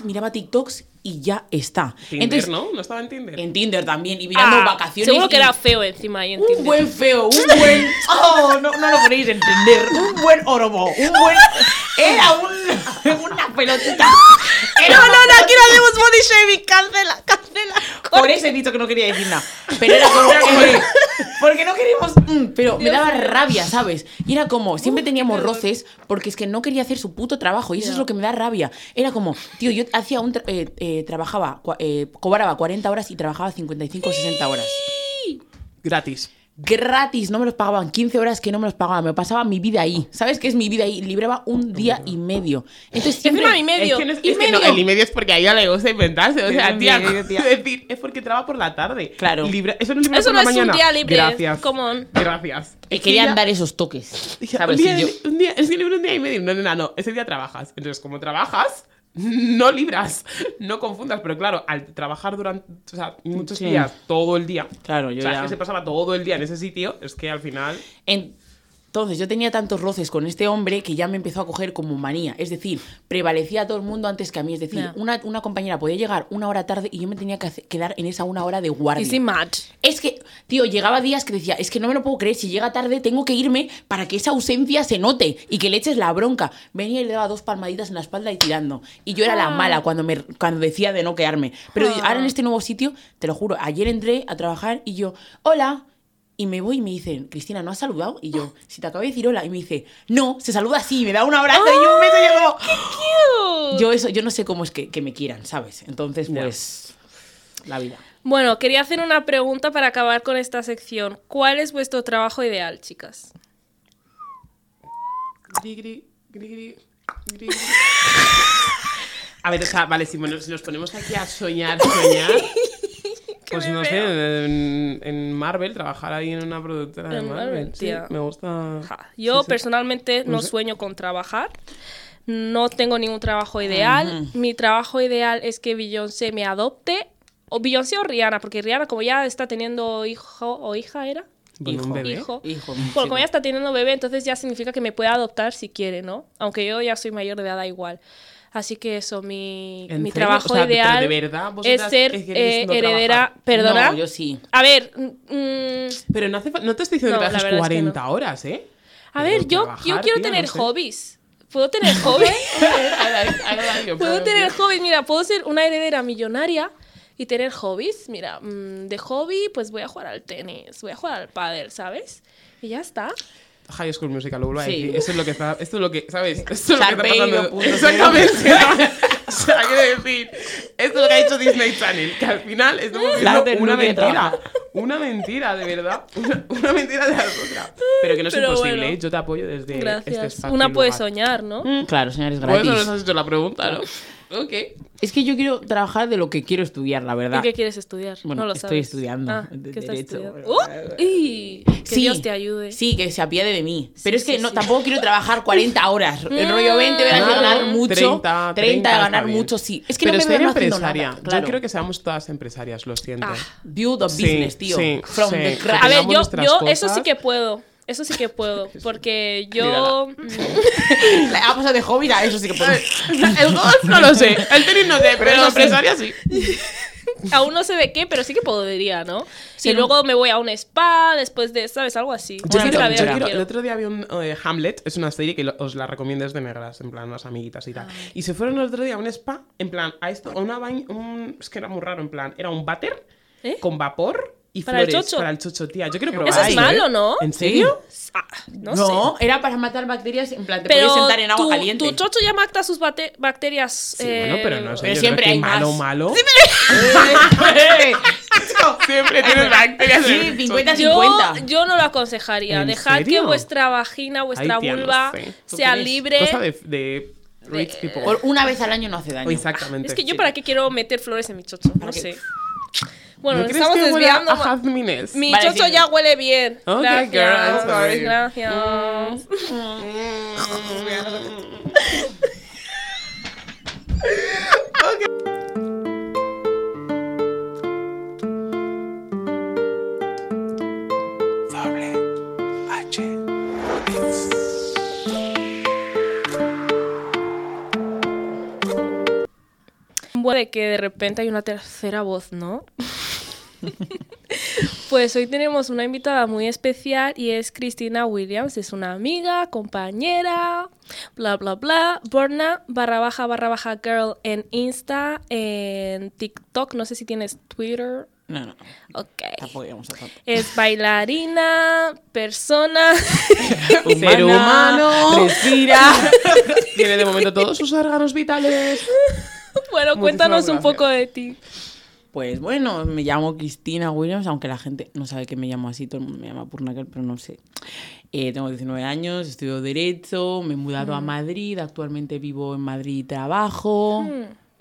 miraba TikToks y ya está. Tinder, Entonces, ¿no? No estaba en Tinder. en Tinder también y mirando Ah, vacaciones. Seguro que y- era feo encima ahí en un Tinder. buen feo, un buen. Oh, no, no lo podéis entender. Un buen orobo, un buen. Era un, una pelotita. Era No, no, no, aquí no hacemos body shaming. Cancela, cancela. Por eso he dicho que no quería decir nada. Pero era como. eh, porque no queríamos. mm, pero me daba rabia, ¿sabes? Y era como. Siempre teníamos roces porque es que no quería hacer su puto trabajo. Y eso es lo que me da rabia. Era como, tío, yo hacía un. tra- eh, eh, trabajaba. eh, cobraba 40 horas y trabajaba 55 o 60 horas. Gratis. Gratis, no me los pagaban. 15 horas que no me los pagaban. Me pasaba mi vida ahí. ¿Sabes qué es mi vida ahí? Libraba un día y medio. Entonces siempre. Encima mi medio. Es que, no es, Y es que no, medio. el y medio es porque a ella le gusta inventarse. O sea, Y tía, medio, tía. es decir, es porque trabaja por la tarde. Claro. Libra- eso no es Eso por no la es mañana. un día libre. Gracias. Come on. Gracias. Y querían ella- dar esos toques. Un, día, Y yo- un día, es que libre un día y medio. No, no, no, no. Ese día trabajas. Entonces, como trabajas, no libras. No confundas. Pero claro, al trabajar durante o sea, muchos Sí. días, todo el día. Claro, yo o sea, ya- que se pasaba todo el día en ese sitio. Es que al final. Entonces yo tenía tantos roces con este hombre que ya me empezó a coger como manía. Es decir, prevalecía a todo el mundo antes que a mí. Es decir, una, una compañera podía llegar una hora tarde y yo me tenía que quedar en esa una hora de guardia. Easy match. Es que, tío, llegaba días que decía, es que no me lo puedo creer, si llega tarde tengo que irme para que esa ausencia se note y que le eches la bronca. Venía y le daba dos palmaditas en la espalda y tirando. Y yo era la Ah. mala cuando, me, cuando decía de no quedarme. Pero Ah. ahora en este nuevo sitio, te lo juro, ayer entré a trabajar y yo, hola. Y me voy y me dicen, Cristina, ¿no has saludado? Y yo, si te acabo de decir hola. Y me dice, no, se saluda así, me da un abrazo y un beso. Y yo, como, Cute. yo eso, yo no sé cómo es que, que me quieran, ¿sabes? Entonces, pues, la vida. Bueno, quería hacer una pregunta para acabar con esta sección. ¿Cuál es vuestro trabajo ideal, chicas? Gri, gri, gri. A ver, o sea, vale, si, bueno, si nos ponemos aquí a soñar, soñar. Pues me no sé, en, en Marvel, trabajar ahí en una productora de En Marvel. Marvel, sí, tía. me gusta. Ja, Yo Sí, personalmente no sueño con trabajar. No tengo ningún trabajo ideal. Mi trabajo ideal es que Beyoncé me adopte. O Beyoncé o Rihanna, porque Rihanna como ya está teniendo hijo o hija, ¿era? Bueno, un Hijo. bebé. Hijo. Como ya está teniendo bebé, entonces ya significa que me puede adoptar si quiere, ¿no? Aunque yo ya soy mayor de edad, da igual. Así que eso, mi, ¿En mi trabajo O sea, ideal ¿de verdad es ser eh, no heredera. trabajar? Perdona. No, yo sí. A ver, mm, Pero no, hace, no te estoy diciendo que trabajes verdad es que 40 horas, ¿eh? a Pero ver, yo, yo quiero tener sé. hobbies. ¿Puedo tener hobbies? Puedo Puedo tener hobbies, mira, puedo ser una heredera millonaria y tener hobbies. Mira, mm, de hobby, pues voy a jugar al tenis, voy a jugar al pádel, ¿sabes? Y ya está. High School Musical, lo vuelvo a Sí. decir. Eso es lo que está, esto es lo que, ¿sabes? Esto es lo que está pasando. 2.0. Exactamente. o sea, quiero decir, esto es lo que ha hecho Disney Channel, que al final estamos viendo una mentira. Una mentira, de verdad. Una, una mentira de la otra. Pero que no es Pero imposible, bueno. ¿eh? Yo te apoyo desde este Gracias. espacio. una puede lugar. soñar, ¿no? Claro, señores, Por eso gratis. nos has hecho la pregunta, ¿no? Ok. Es que yo quiero trabajar de lo que quiero estudiar, la verdad. ¿Y qué quieres estudiar? Bueno, no lo estoy sabes. estudiando Ah, de- ¿qué estás derecho. estudiando? ¡Uh! ¡Y! Que Sí, Dios te ayude. Sí, que se apiade de mí. Sí, Pero es que sí, no, sí. tampoco quiero trabajar 40 horas. El rollo 20 horas de ganar mucho. 30, 30, 30 de ganar mucho, sí. Es que Pero no me ser veo no haciendo empresaria. nada, claro. Yo creo que seamos todas empresarias, lo siento. Ah. Build a Sí, business, tío. sí, From sí. the crash. A ver, yo, yo eso sí que puedo. Eso sí que puedo. Porque yo. Ha pasado de hobby a eso sí que puedo. El golf no lo sé, el tenis no sé, pero la sí. empresaria sí. Aún no sé de qué, pero sí que podría, ¿no? Sí, y no. luego me voy a un spa después de, ¿sabes? Algo así. Yo quiero- la yo quiero- el otro día había un eh, Hamlet, es una serie que lo- os la recomiendo desde negras, en plan, unas amiguitas y tal. Y se fueron el otro día a un spa, en plan, a esto, a una baña, un, es que era muy raro, en plan, era un váter ¿Eh? con vapor y ¿Para el flores chocho? para el chocho, tía. Yo quiero probar Eso es malo, ¿eh? ¿no? ¿En serio? Ah, no, No, sé. era para matar bacterias. En plan, te Pero podías sentar en agua tu, caliente. tu chocho ya mata sus bacterias. Sí, bueno, pero no sé. pero yo siempre creo que hay malo, más. malo. Eh, Siempre tienes bacterias. Sí, el 50 chocho. Yo, 50. yo no lo aconsejaría. ¿En Dejad que serio? vuestra vagina, vuestra Ay, tía, no vulva sé. ¿Tú sea crees? libre. Cosa de, de rich people. Por una vez al año no hace daño. Exactamente. Es que yo sí. para qué quiero meter flores en mi chocho, no ¿Para qué? sé. Bueno, ¿No estamos que huele desviando. a jazmines? Mi Vale, chocho sí. ya huele bien. Ok, gracias, girl, I'm sorry. gracias. Bueno, de que de repente hay una tercera voz, ¿no? pues hoy tenemos una invitada muy especial y es Cristina Williams. Es una amiga, compañera, bla, bla, bla. Borna barra baja barra baja girl en Insta, en TikTok. No sé si tienes Twitter. No, no, Ok. Es bailarina, persona. Ser humano. Respira. Tiene de momento todos sus órganos vitales. bueno, Muchísimas cuéntanos un poco de ti. Pues bueno, me llamo Cristina Williams, aunque la gente no sabe que me llamo así, todo el mundo me llama Purnakel, pero no sé. Eh, tengo 19 años, estudio Derecho, me he mudado a Madrid, actualmente vivo en Madrid y trabajo.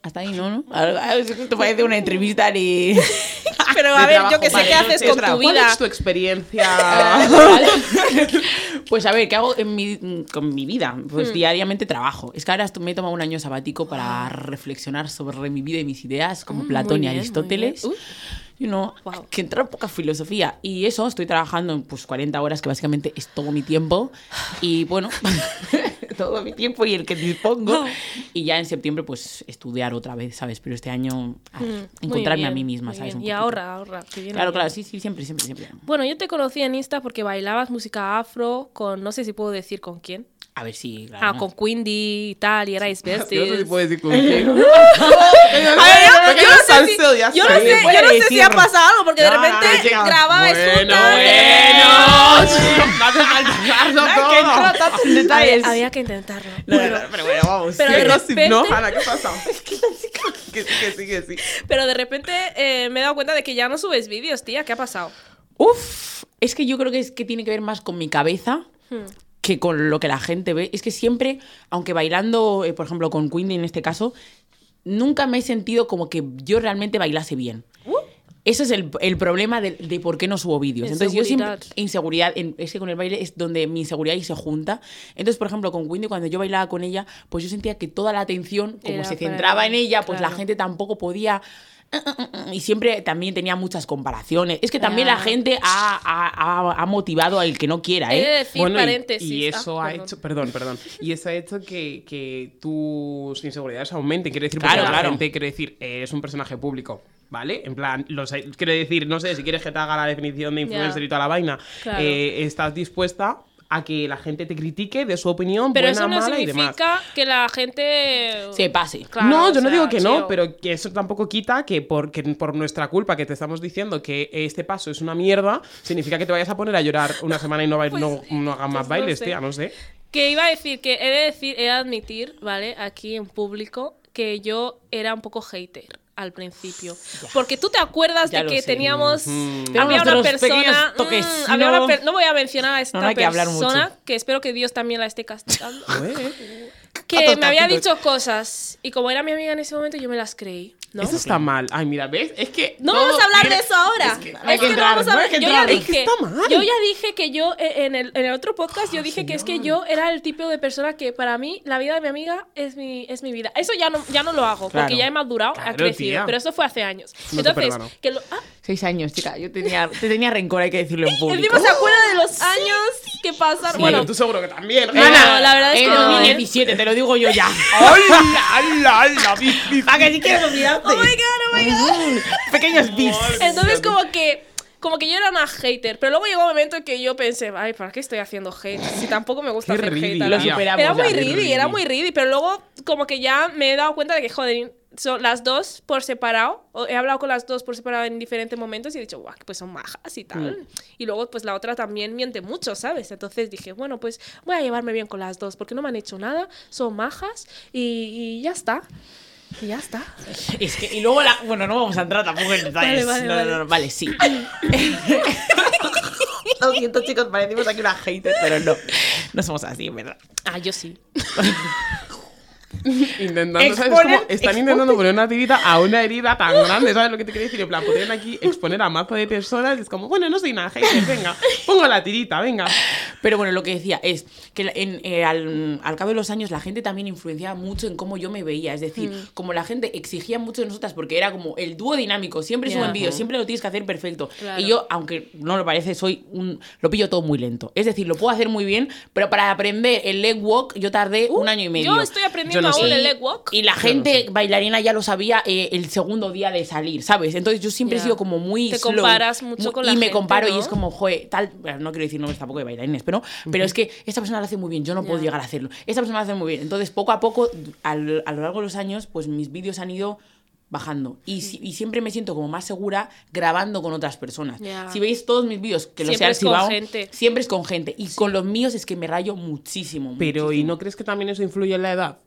Hasta ahí, ¿no? ¿no? Esto parece una entrevista de... Pero De a ver, trabajo, yo que sé vale, qué haces con tu ¿Cuál vida. es tu experiencia? Pues a ver, ¿qué hago en mi, con mi vida? Pues diariamente trabajo. Es que ahora me he tomado un año sabático para reflexionar sobre mi vida y mis ideas, como Ah, Platón y bien, muy Aristóteles. You know, Wow. que entra poca filosofía. Y eso, estoy trabajando en pues 40 horas, que básicamente es todo mi tiempo. Y bueno, todo mi tiempo y el que dispongo. Y ya en septiembre, pues estudiar otra vez, ¿sabes? Pero este año ah, Mm, encontrarme a mí misma, ¿sabes? Un Y ahorra, ahorra. que viene Claro, bien. claro, sí, sí, siempre, siempre, siempre. Bueno, yo te conocí en Insta porque bailabas música afro con, no sé si puedo decir con quién. A ver si, claro. Ah, con Quindy y tal, y erais Yo no besties. sé si puedo decir con quién. A ver, yo, no sé, si, yo no sé. yo no sé si ha pasado algo, porque de No, no, repente grababa Bueno, juntas. bueno. No hace falta detalles. Había, había que intentarlo. Pero bueno, vamos. Pero ¿Qué de repente- no? Ana, ¿qué pasa? Que sí, que sí, que sí. Pero de repente eh, me he dado cuenta de que ya no subes vídeos, tía. ¿Qué ha pasado? Uf, es que yo creo que es que tiene que ver más con mi cabeza Hmm. Que con lo que la gente ve. Es que siempre, aunque bailando, eh, por ejemplo, con Queenie en este caso, nunca me he sentido como que yo realmente bailase bien. Eso es el, el problema de, de por qué no subo vídeos. Entonces yo siempre... Inseguridad. En- es que con el baile es donde mi inseguridad y se junta. Entonces, por ejemplo, con Wendy, cuando yo bailaba con ella, pues yo sentía que toda la atención, como Era se para- centraba en ella, pues la gente tampoco podía... Y siempre también tenía muchas comparaciones. Es que también la Ah. gente ha, ha- ha- ha motivado al que no quiera, He de ¿eh? decir Bueno, y- paréntesis. y, Ah, eso ha perdón. hecho, perdón, perdón, y eso ha hecho que, que tus inseguridades aumenten, quiero decir, porque Claro, la claro. gente, quiero decir, eres un personaje público, ¿vale? En plan, los, quiero decir, no sé, si quieres que te haga la definición de influencer Ya. y toda la vaina, Claro. eh, estás dispuesta a que la gente te critique de su opinión, Pero buena, eso no mala y demás. significa que la gente. Se pase. Claro, no, yo no sea, digo que no, chill. pero que eso tampoco quita que por, que por nuestra culpa que te estamos diciendo que este paso es una mierda, significa que te vayas a poner a llorar una semana y no, Pues no, no hagas más pues no bailes, sé. tía, no sé. Que iba a decir que he de decir, he de admitir, ¿vale? Aquí en público, que yo era un poco hater al principio. Porque tú te acuerdas Ya de que sé. teníamos. Pero Había una persona. mm, había no- una per- no voy a mencionar a esta No, no que persona, mucho. que espero que Dios también la esté castigando. Eh, que Gatos, me había dicho cosas. Y como era mi amiga en ese momento, yo me las creí. ¿no? Eso está mal. Ay, mira, ¿ves? Es que. No todo vamos a hablar tiene- de eso ahora. Es que que, no hay que no entrar, vamos a no hablar. que Yo ya dije, Es que está mal. yo ya dije que yo eh, en el, en el otro podcast yo dije que es que yo era el tipo de persona que para mí la vida de mi amiga es mi es mi vida. Eso ya no ya no lo hago porque Claro. ya he madurado, Claro, ha crecido, tía. pero eso fue hace años. No Entonces, que lo, ah, Seis años, chica. Yo tenía, te tenía rencor, hay que decirlo en público. encima se acuerda de los años que pasaron. Sí, Bueno, tú seguro que también. No, no, la verdad es en que no, ¿eh? 2017, te lo digo yo ya. Bi- bi- ¿Para que si quieres olvidarte? oh my god, oh my god. Pequeños bits. Entonces como que como que yo era una hater, pero luego llegó un momento en que yo pensé, ay, ¿para qué estoy haciendo hate? Si tampoco me gusta Qué hacer hate. a la- Lo superamos Era ya. muy ridi, era muy ridi, pero luego como que ya me he dado cuenta de que, joder, son las dos por separado, he hablado con las dos por separado en diferentes momentos y he dicho, guau, pues son majas y tal. Mm. Y luego pues la otra también miente mucho, ¿sabes? Entonces dije, bueno, pues voy a llevarme bien con las dos, porque no me han hecho nada, son majas y, y ya está. Y ya está. Es que, y luego la. Bueno, no vamos a entrar tampoco en detalles. Vale, vale, no, no, vale. no, no, vale, sí. Lo siento, chicos, parecimos aquí una hater, pero no. No somos así, en verdad. Ah, yo sí. Intentando, ¿sabes? Como están intentando poner una tirita a una herida tan grande, ¿sabes lo que te quiero decir? En plan, podrían aquí exponer a mazo de personas es como, bueno, no soy nada hater, venga, pongo la tirita, venga. Pero bueno, lo que decía es que en- eh, al, al cabo de los años la gente también influenciaba mucho en cómo yo me veía. Es decir, Mm. como la gente exigía mucho de nosotras porque era como el dúo dinámico, siempre Ya. suben vídeos, siempre lo tienes que hacer perfecto. Claro. Y yo, aunque no lo parece, soy un. Lo pillo todo muy lento. Es decir, lo puedo hacer muy bien, pero para aprender el leg walk yo tardé un año y medio. Yo estoy aprendiendo Yo no aún sé. el leg walk. Y la gente no sé. bailarina ya lo sabía eh, el segundo día de salir, ¿sabes? Entonces yo siempre he sido como muy Te slow, comparas mucho muy- con y la me gente, comparo y es como, joder, tal, bueno, no quiero decir nombres tampoco de bailarines, pero, pero es que esta persona lo hace muy bien, yo no puedo llegar a hacerlo. Esta persona lo hace muy bien. Entonces, poco a poco, al- a lo largo de los años, pues mis vídeos han ido bajando y, si- y siempre me siento como más segura grabando con otras personas. Si veis todos mis vídeos que los he Siempre es con archivado, gente. siempre es con gente y con los míos es que me rayo muchísimo. Pero, ¿y no crees que también eso influye en la edad?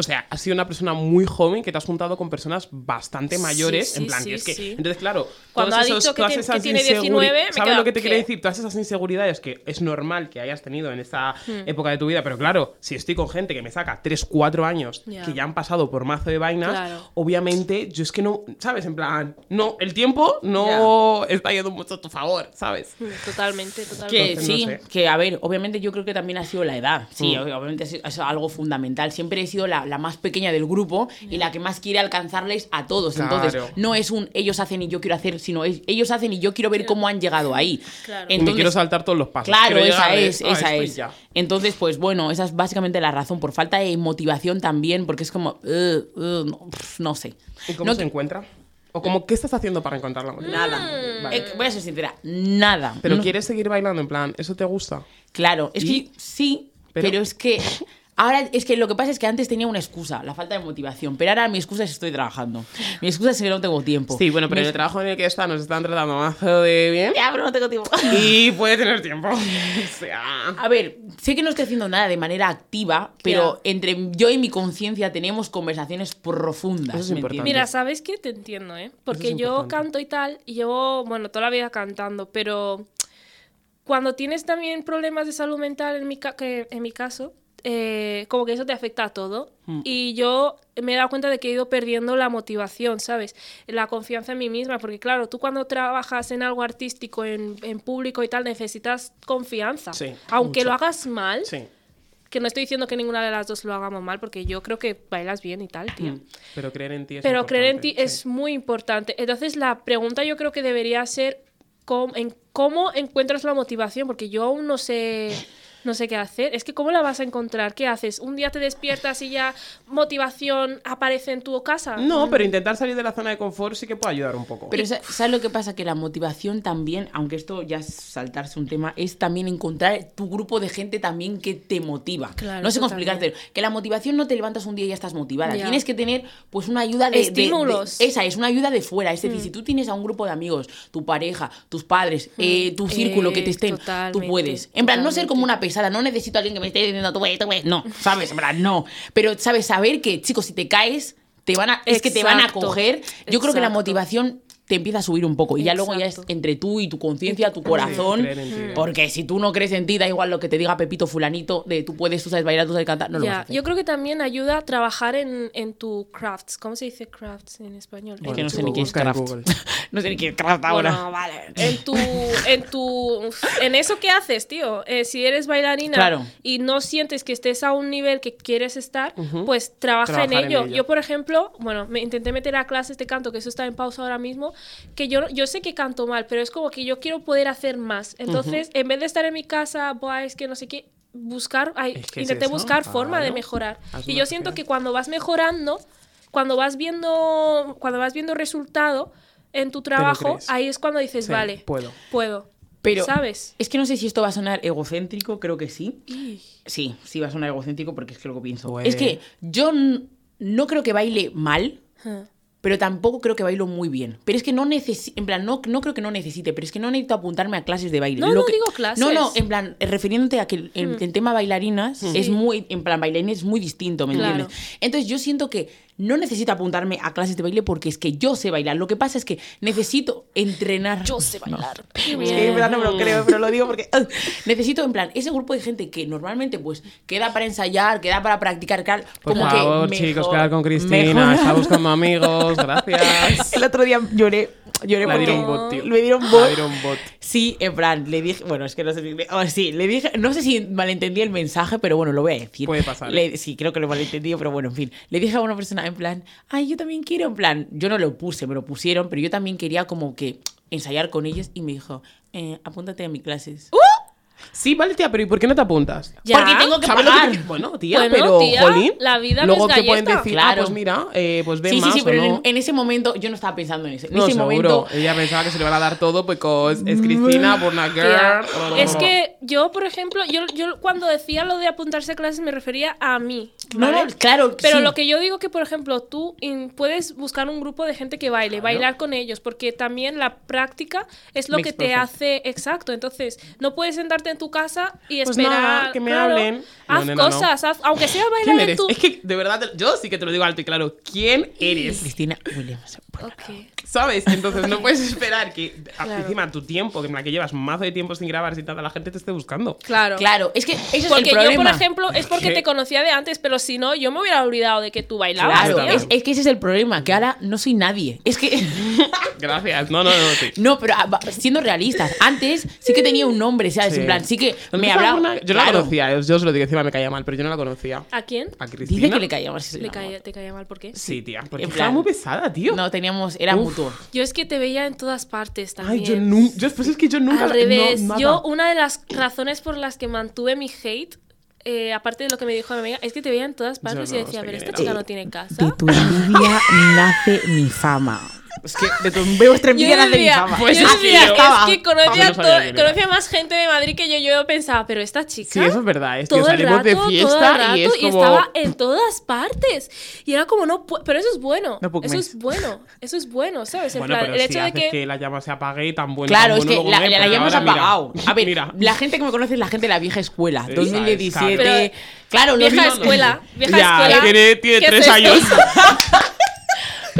O sea, has sido una persona muy joven que te has juntado con personas bastante Sí, mayores. en plan, sí, es que. sí. Entonces, claro. Cuando ha esos- dicho que todas tiene- esas que tiene inseguri- 19, me ¿Sabes lo que te ¿qué? decir? Todas esas inseguridades que es normal que hayas tenido en esta Hmm. época de tu vida. Pero claro, si estoy con gente que me saca 3, 4 años que ya han pasado por mazo de vainas, Claro. obviamente yo es que no. ¿Sabes? En plan, no, el tiempo no está yendo mucho a tu favor, ¿sabes? Mm, Totalmente, totalmente. Que Entonces, no sí, sé. que a ver, obviamente yo creo que también ha sido la edad. Sí, Mm. obviamente ha sido- es algo fundamental. Siempre he sido la, la más pequeña del grupo y la que más quiere alcanzarles a todos. Entonces, Claro. no es un ellos hacen y yo quiero hacer, sino es, ellos hacen y yo quiero ver cómo han llegado ahí. Claro. Y me quiero saltar todos los pasos. Claro, Quiero esa es, "Ah, esa estoy es. ya". Entonces, pues bueno, esa es básicamente la razón. Por falta de motivación también, porque es como, "Ugh, ugh, no, sé. ¿Y cómo No se encuentra? ¿O como qué estás haciendo para encontrar la motivación? Nada. Vale. Eh, voy a ser sincera, nada. Pero No- quieres seguir bailando, en plan, ¿eso te gusta? Claro, es ¿Y? que sí, Pero- pero... es que ahora es que lo que pasa es que antes tenía una excusa, la falta de motivación, pero ahora mi excusa es estoy trabajando. Mi excusa es que no tengo tiempo. Sí, bueno, pero Mi- en el trabajo en el que está nos están tratando mazo de bien Ya, pero no tengo tiempo. y puede tener tiempo. O sea... A ver, sé que no estoy haciendo nada de manera activa, pero entre yo y mi conciencia tenemos conversaciones profundas. Eso es ¿me importante. Mira, ¿sabes qué? Te entiendo, ¿eh? Porque es yo importante. canto y tal, y llevo, bueno, toda la vida cantando, pero cuando tienes también problemas de salud mental, en mi, ca- que en mi caso, eh, como que eso te afecta a todo. Hmm. Y yo me he dado cuenta de que he ido perdiendo la motivación, ¿sabes? La confianza en mí misma, porque claro, tú cuando trabajas en algo artístico, en, en público y tal, necesitas confianza. Sí, Aunque mucho. lo hagas mal, Sí. que no estoy diciendo que ninguna de las dos lo hagamos mal, porque yo creo que bailas bien y tal, tío. Mm. Pero creer en ti es Pero creer en ti importante, es muy importante. Entonces, la pregunta yo creo que debería ser cómo, en cómo encuentras la motivación, porque yo aún no sé, no sé qué hacer. Es que ¿cómo la vas a encontrar? ¿Qué haces? ¿Un día te despiertas y ya motivación aparece en tu casa? No, pero intentar salir de la zona de confort sí que puede ayudar un poco. Pero sa- ¿sabes lo que pasa? Que la motivación también, aunque esto ya es saltarse un tema, es también encontrar tu grupo de gente también que te motiva. Claro, no sé cómo explicarte. Que la motivación no te levantas un día y ya estás motivada. Ya. Tienes que tener pues una ayuda de... de- de- Estímulos. esa es, una ayuda de fuera. Es decir, si tú tienes a un grupo de amigos, tu pareja, tus padres, eh, tu círculo que te Eh, estén, tú puedes. En plan, no ser como una pesada, no necesito a alguien que me esté diciendo, tú puedes, tú. No, ¿sabes? En no. Pero, ¿sabes? Saber que, chicos, si te caes, te van a, es que te van a coger. Yo creo que la motivación te empieza a subir un poco y ya luego ya es entre tú y tu conciencia, tu corazón, en porque si tú no crees en ti, da igual lo que te diga Pepito fulanito de tú puedes, tú sabes bailar, tú sabes cantar, no lo vas a hacer. yo creo que también ayuda a trabajar en, en tu crafts. ¿Cómo se dice crafts en español? Es que En no sé ni qué es en craft. No sé ni qué es craft ahora. Bueno, vale. En tu, en tu, en eso que haces, tío. Eh, si eres bailarina Claro. y no sientes que estés a un nivel que quieres estar, pues trabaja en en ello. ello. Yo, por ejemplo, bueno, me intenté meter a clases de canto, que eso está en pausa ahora mismo, que yo, yo sé que canto mal, pero es como que yo quiero poder hacer más. Entonces, en vez de estar en mi casa, buah, es que no sé qué, buscar, ay, Es que intenté buscar forma de mejorar. Haz Y yo siento que cuando vas mejorando, cuando vas viendo, cuando vas viendo resultado en tu trabajo, ahí es cuando dices, Sí, vale, puedo. puedo. Pero ¿Sabes? es que no sé si esto va a sonar egocéntrico, creo que sí. Sí, sí va a sonar egocéntrico porque es que lo que pienso. Puede. Es que yo no creo que baile mal, Ajá. Pero tampoco creo que bailo muy bien. Pero es que no necesito, en plan, no, no creo que no necesite, pero es que no necesito apuntarme a clases de baile. No, Lo no que- digo clases. No, no, en plan, eh, refiriéndote a que el, el tema bailarinas es muy, en plan, bailarines es muy distinto, ¿me Claro. entiendes? Entonces yo siento que no necesito apuntarme a clases de baile porque es que yo sé bailar. Lo que pasa es que necesito entrenar. Yo sé bailar. Que bien. en verdad no me lo creo, pero lo digo porque necesito, en plan, ese grupo de gente que normalmente pues queda para ensayar, queda para practicar, Por como favor, que chicos, quedar con Cristina. mejor- Está buscando amigos. Gracias. El otro día lloré, lloré Le porque dieron bot, tío. me dieron Le bot. dieron bot. Sí, en plan, le dije, bueno, es que no sé si, oh, sí, le dije, no sé si malentendí el mensaje, pero bueno, lo voy a decir. Puede pasar. Le- sí, creo que lo he malentendido, pero bueno, en fin. Le dije a una persona, en plan, ay, yo también quiero, en plan, yo no lo puse, me lo pusieron, pero yo también quería como que ensayar con ellos y me dijo, eh, apúntate a mis clases. Sí, vale, tía, pero ¿y por qué no te apuntas? Ya. Porque tengo que ¿Sabes lo que pagar. te- Bueno, tía, Bueno, pero, tía, jolín, la vida no luego es te pueden galleta. decir, ah, Claro. pues mira, eh, pues ven Sí, más sí, sí, o pero no. en, en ese momento yo no estaba pensando en eso. En No, ese seguro. momento Ella pensaba que se le iban a dar todo because es Cristina, por una Tía, girl. Es que yo, por ejemplo, yo, yo cuando decía lo de apuntarse a clases me refería a mí. No, ¿vale? no, claro, Pero sí. lo que yo digo que, por ejemplo, tú in- puedes buscar un grupo de gente que baile, bailar con ellos, porque también la práctica es lo Makes que te perfect. hace exacto. Entonces, no puedes sentarte en tu casa y Pues esperar. nada, que me claro, hablen. No, Haz no. cosas, haz- aunque sea bailar ¿Quién en eres? tu. Es que, de verdad, yo sí que te lo digo alto y claro. ¿Quién eres? Cristina Williams. ¿Sabes? Entonces no puedes esperar que Claro. encima tu tiempo, que en la que llevas un mazo de tiempo sin grabar, sin nada, la gente te esté buscando. Claro. Claro, es que es el Porque problema. yo, por ejemplo, es porque ¿Qué? te conocía de antes, pero si no, yo me hubiera olvidado de que tú bailabas. Claro, es, es que ese es el problema, que ahora no soy nadie. Es que. Gracias. No, no, no, sí. No, pero ah, siendo realistas, antes sí que tenía un nombre, ¿sabes? Sí. En plan, sí que ¿No me hablaba. Yo no la conocía, yo os lo digo, encima me caía mal, pero yo no la conocía. ¿A quién? ¿A Cristina? Dice que le caía mal. si Le caía- ¿Te caía mal? ¿Por qué? Sí, tía. Porque En estaba muy pesada, tío. No, teníamos. Era Uf. mutuo. Yo es que te veía en todas partes también. Ay, yo nunca. Yo, pues es que yo nunca. Al revés. no, yo, una de las razones por las que mantuve mi hate, eh, aparte de lo que me dijo mi amiga, es que te veía en todas partes no y decía, pero esta chica no tiene casa. De tu envidia nace mi fama. Es que de tu de vuestra envidia nace mi fama. Pues yo decía, yo- es que conocía, Vamos, no sabía to- quién era. conocía más gente de Madrid que yo. Yo pensaba, pero esta chica. Sí, eso es verdad. Es que todo el salimos rato, de todo fiesta rato, y es como. estaba en todas partes. Y era como, no, pero eso es bueno. No eso es bueno. Eso es bueno, ¿sabes? En Bueno, plan, pero el si hecho de que... que... la llama se apague y tan bueno. Claro, tan es que bueno la, la, es, la llama se ha mira, apagado. A ver, mira. la gente que me conoce es la gente de la vieja escuela. Esa, 2017. Pero- claro, no Vieja escuela, vieja Ya, escuela. tiene, tiene ¿Qué es tres años.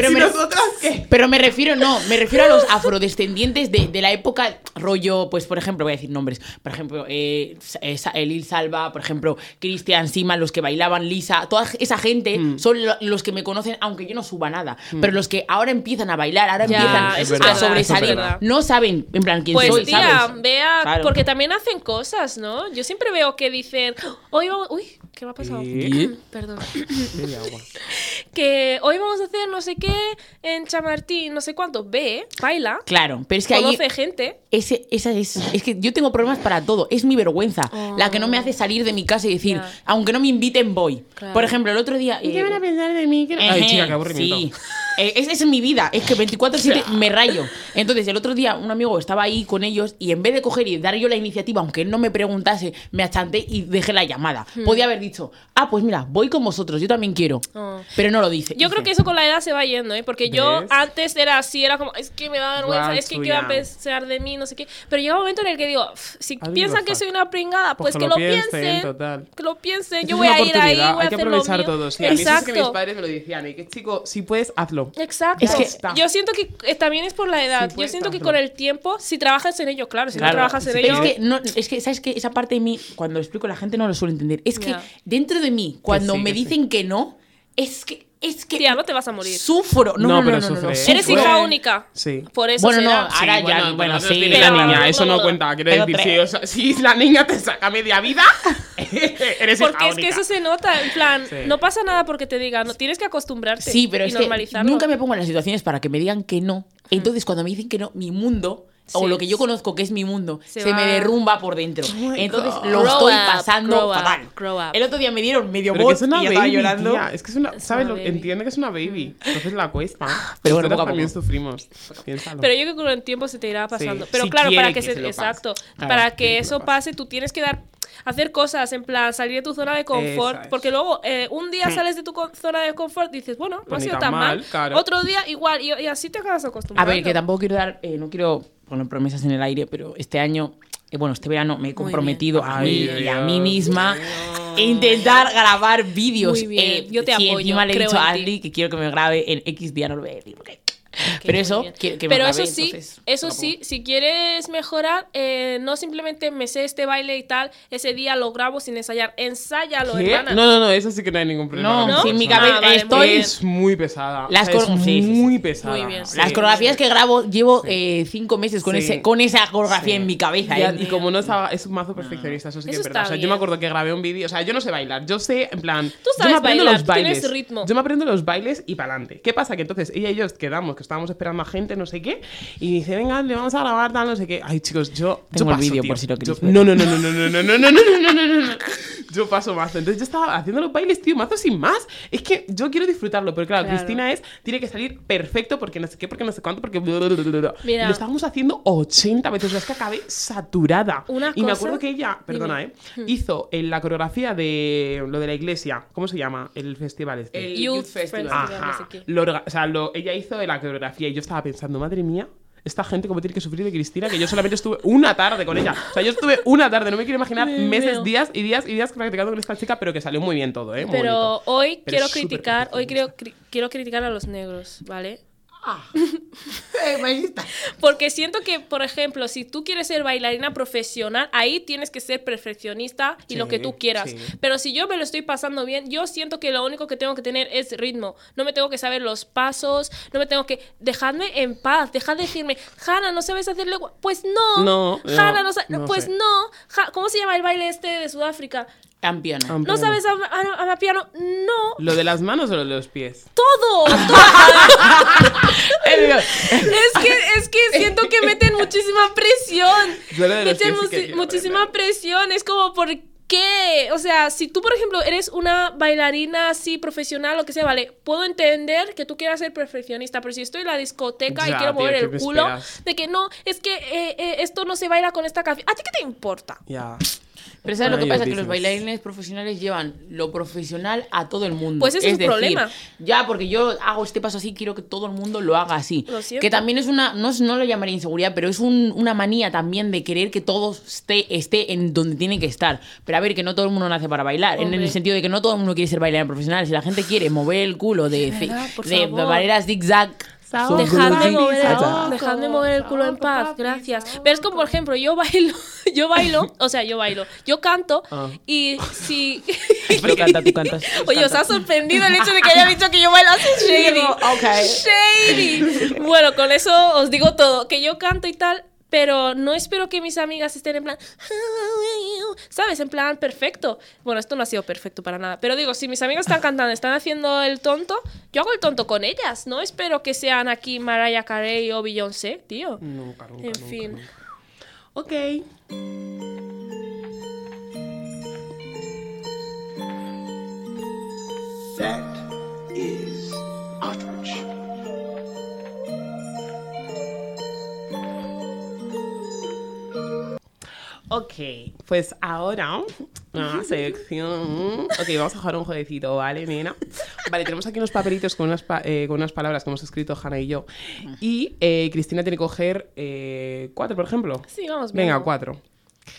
Pero ¿Y me, nosotras qué? pero me refiero, no, me refiero a los afrodescendientes de, de la época, rollo, pues por ejemplo, voy a decir nombres, por ejemplo, eh, eh, Lil Salva, por ejemplo, Cristian Sima, los que bailaban Lisa, toda esa gente Mm. son lo- los que me conocen, aunque yo no suba nada, pero los que ahora empiezan a bailar, ahora Ya, empiezan es a sobresalir, es no saben, en plan, quién Pues soy, tía, ¿sabes? vea, Claro. porque también hacen cosas, ¿no? Yo siempre veo que dicen, hoy vamos, uy, ¿qué me ha pasado? ¿Qué? Perdón. Que hoy vamos a hacer no sé qué en Chamartín, no sé cuánto. Ve, baila, Claro, pero es que ahí conoce gente. Ese, esa es, es que yo tengo problemas para todo. Es mi vergüenza. Oh. La que no me hace salir de mi casa y decir, aunque no me inviten, voy. Claro. Por ejemplo, el otro día. ¿Y qué eh, van a pensar de mí? Que no- Ay, chica, qué aburrimiento. Sí. Eh, es- esa es mi vida. Es que 24-7 me rayo. Entonces, el otro día un amigo estaba ahí con ellos y en vez de coger y dar yo la iniciativa, aunque él no me preguntase, me achanté y dejé la llamada. Hmm. Podía haber dicho, ah, pues mira, voy con vosotros, yo también quiero. Oh. Pero no lo dice. Yo creo que eso con la edad se va yendo, ¿eh? Porque yo antes era así, era como, es que me da vergüenza, es que qué va a pensar de mí, no sé qué. Pero llega un momento en el que digo, "Pff, si piensan que fuck. soy una pringada, pues, Pues que, lo piensen. total. Que lo piensen. Es Yo voy a ir ahí, voy a Hay que hacer lo mío. todo. Sí, a mí eso es Exacto. que mis padres me lo decían. Y que chico, si puedes, hazlo. Exacto. Es que- yo siento que eh, también es por la edad. Sí, yo siento que con el tiempo, si trabajas en ello, claro, si Claro, no trabajas en sí, ello. Es que, no, es que, ¿sabes qué? Esa parte de mí, cuando lo explico, la gente no lo suele entender. Es que dentro de mí, cuando sí, me que sí. dicen que no, es que, es que Tía, no te vas a morir. sufro. No, No, no, no, pero no, sufre, sufro. Eres hija única. Sí. Por eso Bueno, no, ahora Sí, ya, bueno, bueno, sí. tiene la niña, eso no no, cuenta. Quiero decir, si, o sea, si la niña te saca media vida, eres Porque hija es que única. eso se nota, en plan, Sí. no pasa nada porque te digan, no tienes que acostumbrarte Sí, pero y es que nunca me pongo en las situaciones para que me digan que no. Entonces, cuando me dicen que no, mi mundo, o lo que yo conozco que es mi mundo, Se se, me derrumba por dentro. my Entonces, God. lo Grow estoy up, pasando grow up, fatal. grow up. El otro día me dieron medio bot es una y yo estaba baby, llorando. tía. Es que es una, Es ¿sabes? una Lo, baby. entiende que es una baby. Entonces la cuesta. Pero bueno, poco a también poco. sufrimos. Piénsalo. Pero yo creo que con el tiempo se te irá pasando. Sí, Pero si claro, para que, que se, exacto, Claro, para que eso pase, tú tienes que dar hacer cosas en plan salir de tu zona de confort, es. porque luego eh, un día sales de tu zona de confort y dices, bueno, no Pues ha sido tan tan mal. mal, claro. Otro día igual y, y así te acabas A acostumbrando. ver, que tampoco quiero dar, eh, no quiero poner promesas en el aire, pero este año, eh, bueno, este verano me he comprometido a mí y a mí misma mío. intentar grabar vídeos. Muy bien, Eh, yo te sí, apoyo, encima le he creo dicho a. Andy que quiero que me grabe en X día, no lo voy a decir. porque- Pero eso, que me Pero eso sí, entonces, eso sí, si quieres mejorar, eh, no simplemente me sé este baile y tal, ese día lo grabo sin ensayar. Ensáyalo, ¿Qué? hermana. No, no, no, eso sí que no hay ningún problema. No, ¿No? en mi Ah, cabeza vale, estoy... Es muy pesada. Las O sea, es cor- sí, sí, sí. muy pesada. Muy bien. Sí. Las coreografías que grabo, llevo eh, cinco meses con, Sí. ese, con esa coreografía Sí. en mi cabeza. ¿eh? y como no es, es un mazo perfeccionista, eso sí que Eso es verdad. O sea, yo me acuerdo que grabé un vídeo, o sea, yo no sé bailar, yo sé, en plan, Tú yo sabes me aprendo bailar, los tú tienes bailes. ritmo. Yo me aprendo los bailes y para adelante. ¿Qué pasa? Que entonces ella y yo quedamos, que estábamos esperando a gente, no sé qué, y dice, venga, le vamos a grabar tal, no sé qué. Ay, chicos, yo Tengo yo el paso, vídeo tío. por si lo Yo-. No, no, no, no, no, no, no, no, no, no, no, no, no, no. Yo paso mazo. Entonces yo estaba haciendo los bailes, tío, mazo sin más. Es que yo quiero disfrutarlo, pero claro, Claro. Cristina es, tiene que salir perfecto porque no sé qué, porque no sé cuánto, porque... Mira. Y lo estábamos haciendo 80 veces, o sea, es que acabé saturada. Una y me cosa- acuerdo que ella, perdona, Dime. ¿eh? Hizo en la coreografía de lo de la iglesia, ¿cómo se llama? El festival este. El Youth Youth Festival. Festival. Ajá. no sé qué. Lo o sea, lo- ella hizo la coreografía y yo estaba pensando, madre mía, esta gente cómo tiene que sufrir de Cristina, que yo solamente estuve una tarde con ella. O sea, yo estuve una tarde, no me quiero imaginar Me meses, veo. días y días y días practicando con esta chica, pero que salió muy bien todo, ¿eh? Muy Pero bonito. hoy Pero quiero criticar, hoy quiero, cri- quiero criticar a los negros, ¿vale? Eh, maestra. Porque siento que, por ejemplo, si tú quieres ser bailarina profesional, ahí tienes que ser perfeccionista y lo que tú quieras. sí. Pero si yo me lo estoy pasando bien, yo siento que lo único que tengo que tener es ritmo. No me tengo que saber los pasos, no me tengo que... Dejadme en paz, dejad de decirme, Hanna, ¿no sabes hacerle...? gua-?" Pues no. No, Hanna, no, no, Pues sé. no. Ja- ¿Cómo se llama el baile este de Sudáfrica? Campeona. Am- ¿No sabes ama- ama- amapiano? No. ¿Lo de las manos o lo de los pies? Todo. todo. Es que, es que siento que meten muchísima presión. Yo lo de los Meten pies que muchísima aprender. presión. Es como, ¿por qué? O sea, si tú, por ejemplo, eres una bailarina así profesional, lo que sea, vale, puedo entender que tú quieras ser perfeccionista, pero si estoy en la discoteca y quiero mover ¿qué el culo, esperas? de que no, es que eh, eh, esto no se baila con esta canción. ¿A ti qué te importa? Ya. Pero ¿sabes lo que pasa? Que los bailarines profesionales llevan lo profesional a todo el mundo. Pues ese es un decir, problema. Ya, porque yo hago este paso así, quiero que todo el mundo lo haga así. Lo siento. Que también es una, no, no lo llamaría inseguridad, pero es un- una manía también de querer que todo esté, esté en donde tiene que estar. Pero a ver, que no todo el mundo nace para bailar. En el sentido de que no todo el mundo quiere ser bailarín profesional. Si la gente quiere mover el culo de, de favor. manera zigzag. Sao- Dejadme mover, el, dejadme mover el culo en paz, gracias. Pero es como, por ejemplo, yo bailo, yo bailo, o sea, yo bailo, yo canto Ah. y si... Tú canta, tú cantas. Oye, os ha sorprendido el hecho de que haya dicho que yo bailo así shady. Shady. Bueno, con eso os digo todo, que yo canto y tal, pero no espero que mis amigas estén en plan, ¿sabes? En plan perfecto. Bueno, esto no ha sido perfecto para nada, pero digo, si mis amigas están cantando, están haciendo el tonto, yo hago el tonto con ellas. No espero que sean aquí Mariah Carey o Beyoncé, tío. Nunca, nunca, En nunca, fin. nunca. Ok. That is. Ok, pues ahora, una sección. Ok, vamos a jugar un jueguecito, ¿vale, nena? Vale, tenemos aquí unos papelitos con unas, pa- eh, con unas palabras que hemos escrito Hanna y yo. Y eh, Cristina tiene que coger eh, cuatro, por ejemplo. Sí, vamos Venga, viendo. cuatro.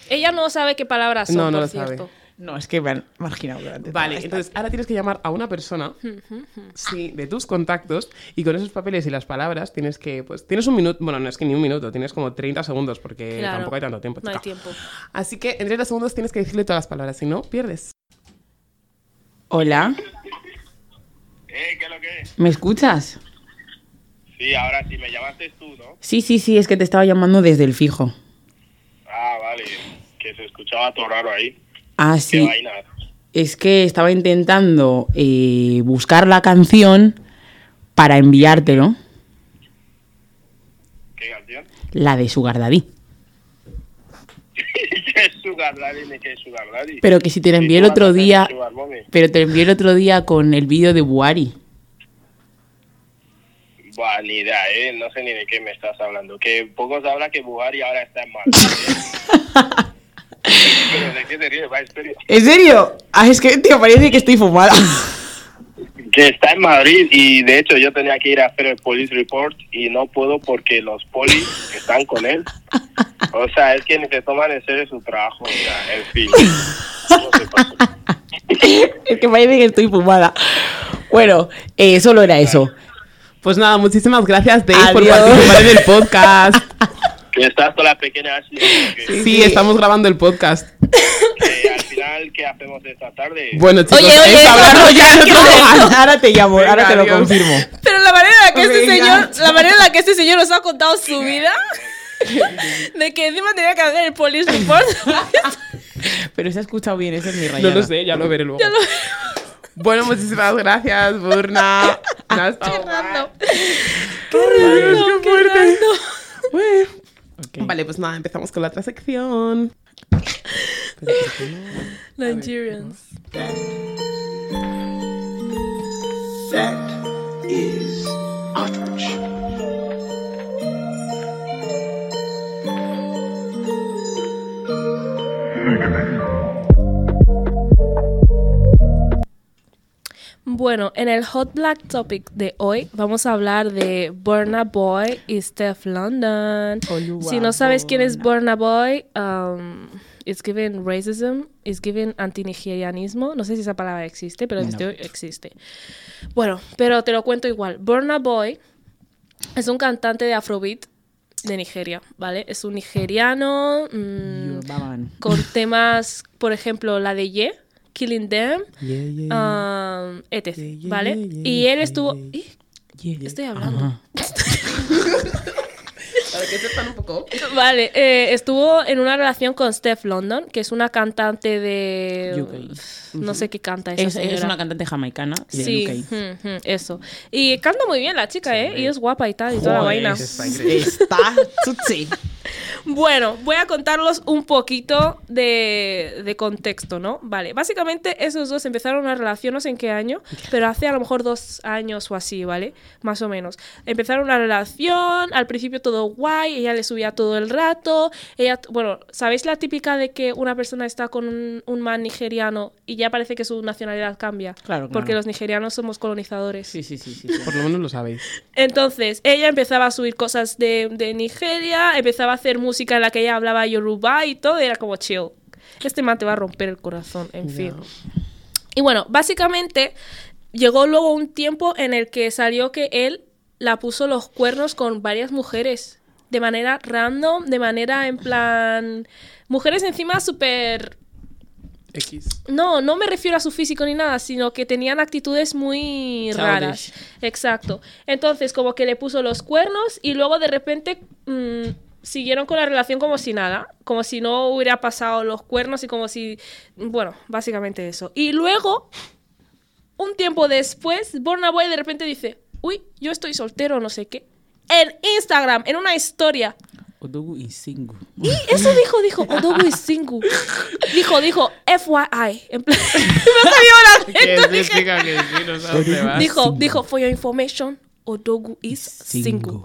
Ella no sabe qué palabras son, No, no por lo sabe. No, es que me han marginado durante Vale, toda entonces ahora tienes que llamar a una persona, sí, de tus contactos, y con esos papeles y las palabras tienes que, pues, tienes un minuto, bueno, no es que ni un minuto, tienes como 30 segundos porque Claro. tampoco hay tanto tiempo. No hay chica. tiempo. Así que en 30 segundos tienes que decirle todas las palabras, si no, pierdes. Hola, Eh, ¿qué es lo que es? ¿me escuchas? Sí, ahora sí, me llamaste tú, ¿no? Sí, sí, sí, es que te estaba llamando desde el fijo. Ah, vale, que se escuchaba todo raro ahí. Ah, sí. Es que estaba intentando eh, buscar la canción para enviártelo, ¿Qué canción? la de Sugar Daddy. ¿Qué es Sugar Daddy qué es Sugar Daddy? Pero que si te la envié el otro día, pero te la envié el otro día con el vídeo de Buari. Buah, ni idea, ¿eh? No sé ni de qué me estás hablando. Que pocos hablan que Buhari ahora está en Madrid. ¿de qué te ríes? Va, en serio. ¿En serio? Ah, es que te parece que estoy fumada. Que está en Madrid y de hecho yo tenía que ir a hacer el police report y no puedo porque los polis están con él. O sea, es que ni se toman en serio su trabajo. O sea, en fin. Por es que parece que estoy fumada. Bueno, eh, solo era eso. Pues nada, muchísimas gracias, Dave, por Adiós. participar en el podcast. Que estás con la pequeña Ashley. Que, Sí, estamos grabando el podcast. al final, ¿qué hacemos esta tarde? Bueno, chicos, Oye, oye, es eso hablarlo no, ya no. Ahora te llamo, ahora Venga, te lo adiós. confirmo. Pero la manera en la que este Venga. señor, la manera en la que este señor nos ha contado su vida, de que encima tenía que hacer el police report. Pero se ha escuchado bien, esa es mi No rayada. lo sé, ya lo veré luego. Bueno, muchísimas gracias, Burna. No Qué random. Qué random, qué random. Bueno. Ok. Vale, pues nada, empezamos con la otra sección. Nigerians. That is Ostrich. Bueno, en el Hot Black Topic de hoy vamos a hablar de Burna Boy y Steph London. Oluwa Si no sabes quién es Burna Boy, um, it's given racism, it's given antinigerianismo. No sé si esa palabra existe, pero No. existe. Bueno, pero te lo cuento igual. Burna Boy es un cantante de Afrobeat de Nigeria, ¿vale? Es un nigeriano mm, con temas, por ejemplo, la de Ye, Killing Them, Yeah, yeah, um, etc. Yeah, yeah, ¿Vale? yeah, yeah, y él estuvo. yeah. ¡Ih! yeah, yeah. Estoy hablando. Ajá. A ver, que sepan un poco. Vale, eh, estuvo en una relación con Steph London, que es una cantante de. UK. No sé qué canta esa Es, una cantante jamaicana de Sí, UK. mm, mm, eso. Y canta muy bien la chica, ¿eh? Y es guapa y tal, y toda la vaina. Está. Está tutsi. Bueno, voy a contarlos un poquito de, de contexto, ¿no? Vale, básicamente esos dos empezaron una relación, no sé en qué año, pero hace a lo mejor dos años o así, ¿vale? Más o menos. Empezaron una relación, al principio todo guay, ella le subía todo el rato, ella, bueno, ¿sabéis la típica de que una persona está con un, un man nigeriano y ya parece que su nacionalidad cambia? Claro, claro. Porque los nigerianos somos colonizadores. Sí, sí, sí, sí. sí. Por lo menos lo sabéis. Entonces, ella empezaba a subir cosas de, de Nigeria, empezaba a hacer música en la que ella hablaba Yoruba y todo, y era como chill. Este man te va a romper el corazón, en fin. Y bueno, básicamente llegó luego un tiempo en el que salió que él la puso los cuernos con varias mujeres. De manera random, de manera en plan. Mujeres encima súper X. no, no me refiero a su físico ni nada, sino que tenían actitudes muy Childish. raras. Exacto. Entonces, como que le puso los cuernos y luego de repente mm, siguieron con la relación como si nada, como si no hubiera pasado los cuernos y como si, bueno, básicamente eso. Y luego, un tiempo después, Burna Boy de repente dice, uy, yo estoy soltero, no sé qué. En Instagram, en una historia. Odogu y Singu. Y eso dijo, dijo, Odogu is single. Dijo, dijo, FYI. En plan, me la. Dijo, dijo, for your information, Odogu is single.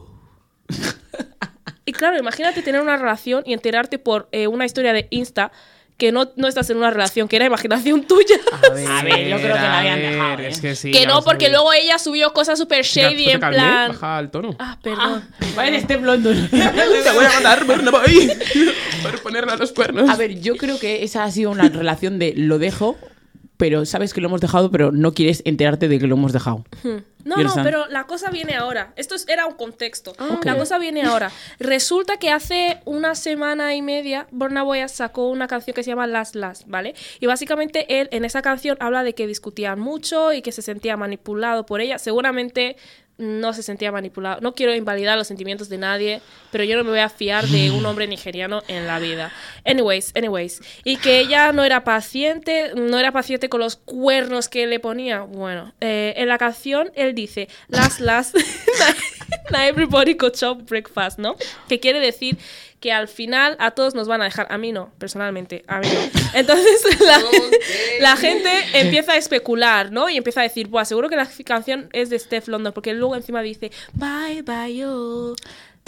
Y claro, imagínate tener una relación y enterarte por eh, una historia de Insta que no, no estás en una relación, que era imaginación tuya. A ver, A ver, yo creo que la habían dejado, ¿eh? Es que sí. que no, porque luego ella subió cosas súper shady pues te en calmé, plan... Baja el tono. Ah, perdón. Vale, Steph London. Te voy a mandar Burna Boy por ponerle a los cuernos. A ver, yo creo que esa ha sido una relación de lo dejo, pero sabes que lo hemos dejado, pero no quieres enterarte de que lo hemos dejado. No, no, pero la cosa viene ahora. Esto es- era un contexto. Ah, La cosa viene ahora. Resulta que hace una semana y media, Burna Boy sacó una canción que se llama Last Last, ¿vale? Y básicamente él en esa canción habla de que discutían mucho y que se sentía manipulado por ella. Seguramente no se sentía manipulado. No quiero invalidar los sentimientos de nadie, pero yo no me voy a fiar de un hombre nigeriano en la vida. Anyways, anyways. Y que ella no era paciente, no era paciente con los cuernos que le ponía. Bueno, eh, en la canción él dice, last, last, na everybody go chop breakfast, ¿no? Que quiere decir que al final a todos nos van a dejar. A mí no, personalmente, a mí no. Entonces la, la gente empieza a especular, ¿no? Y empieza a decir, Buah, seguro que la canción es de Steph London, porque luego encima dice, bye bye yo.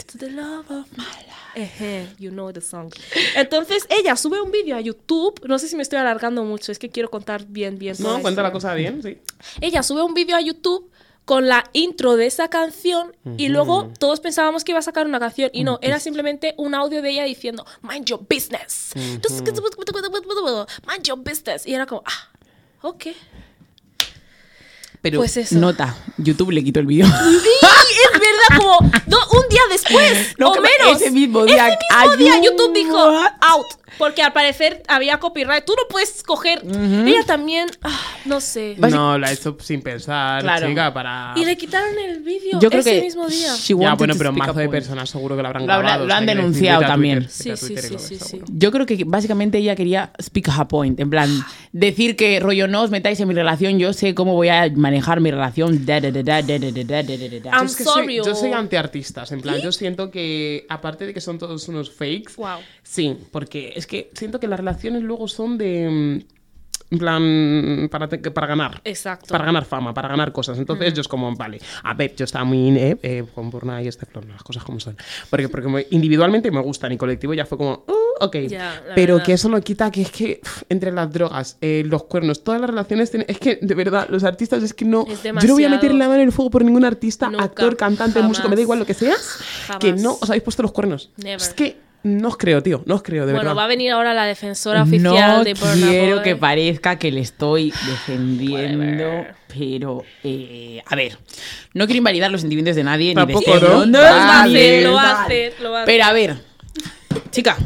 To the love of my life. You know the song. Entonces ella sube un vídeo a YouTube. No sé si me estoy alargando mucho, es que quiero contar bien, bien. No, cuenta la cosa bien, sí. ella sube un vídeo a YouTube con la intro de esa canción y luego todos pensábamos que iba a sacar una canción y no, era simplemente un audio de ella diciendo mind your business. Mind your business. Y era como, ah, Ok. Pero Pues eso. nota, YouTube le quitó el vídeo. Sí, es verdad, como un día después No, o menos. ese mismo día. Ese mismo día. YouTube dijo out. Porque al parecer había copyright. Tú no puedes coger. Uh -huh. Ella también. Ah, no sé. No, la hizo sin pensar, claro. chica, para. Y le quitaron el vídeo creo ese que mismo día. Ya, bueno, pero mazo de personas seguro que lo habrán grabado. Lo, han denunciado también. sí, sí, sí, sí, Yo creo que básicamente ella quería speak a point. En plan, decir que rollo no os metáis en mi relación, yo sé cómo voy a manejar mi relación. I'm sorry. Yo soy antiartistas. En plan, yo siento que, aparte de que son todos unos fakes. Wow. Sí, porque es que siento que las relaciones luego son de, mm, en plan, para, te- para ganar. Exacto. Para ganar fama, para ganar cosas. Entonces yo es como, vale, a ver, yo estaba muy eh, eh, con Burna y este flor, las cosas como son. Porque, porque me- individualmente me gustan y colectivo ya fue como, "Uh, ok. Ya, Pero verdad. que eso no quita que es que entre las drogas, eh, los cuernos, todas las relaciones, tienen- es que de verdad, los artistas es que no... Es yo no voy a meter la mano en el fuego por ningún artista, Nunca, actor, cantante, jamás. músico, me da igual lo que seas, que no os habéis puesto los cuernos. Never. Es que no os creo, tío, no os creo, de bueno, verdad. va a venir ahora la defensora oficial No de Burna quiero Boy. que parezca que le estoy defendiendo, Whatever. pero eh, a ver, no quiero invalidar los sentimientos de nadie Tampoco, ni de ¿no? London, Lo va a hacer, lo va a hacer, Pero a ver, chica,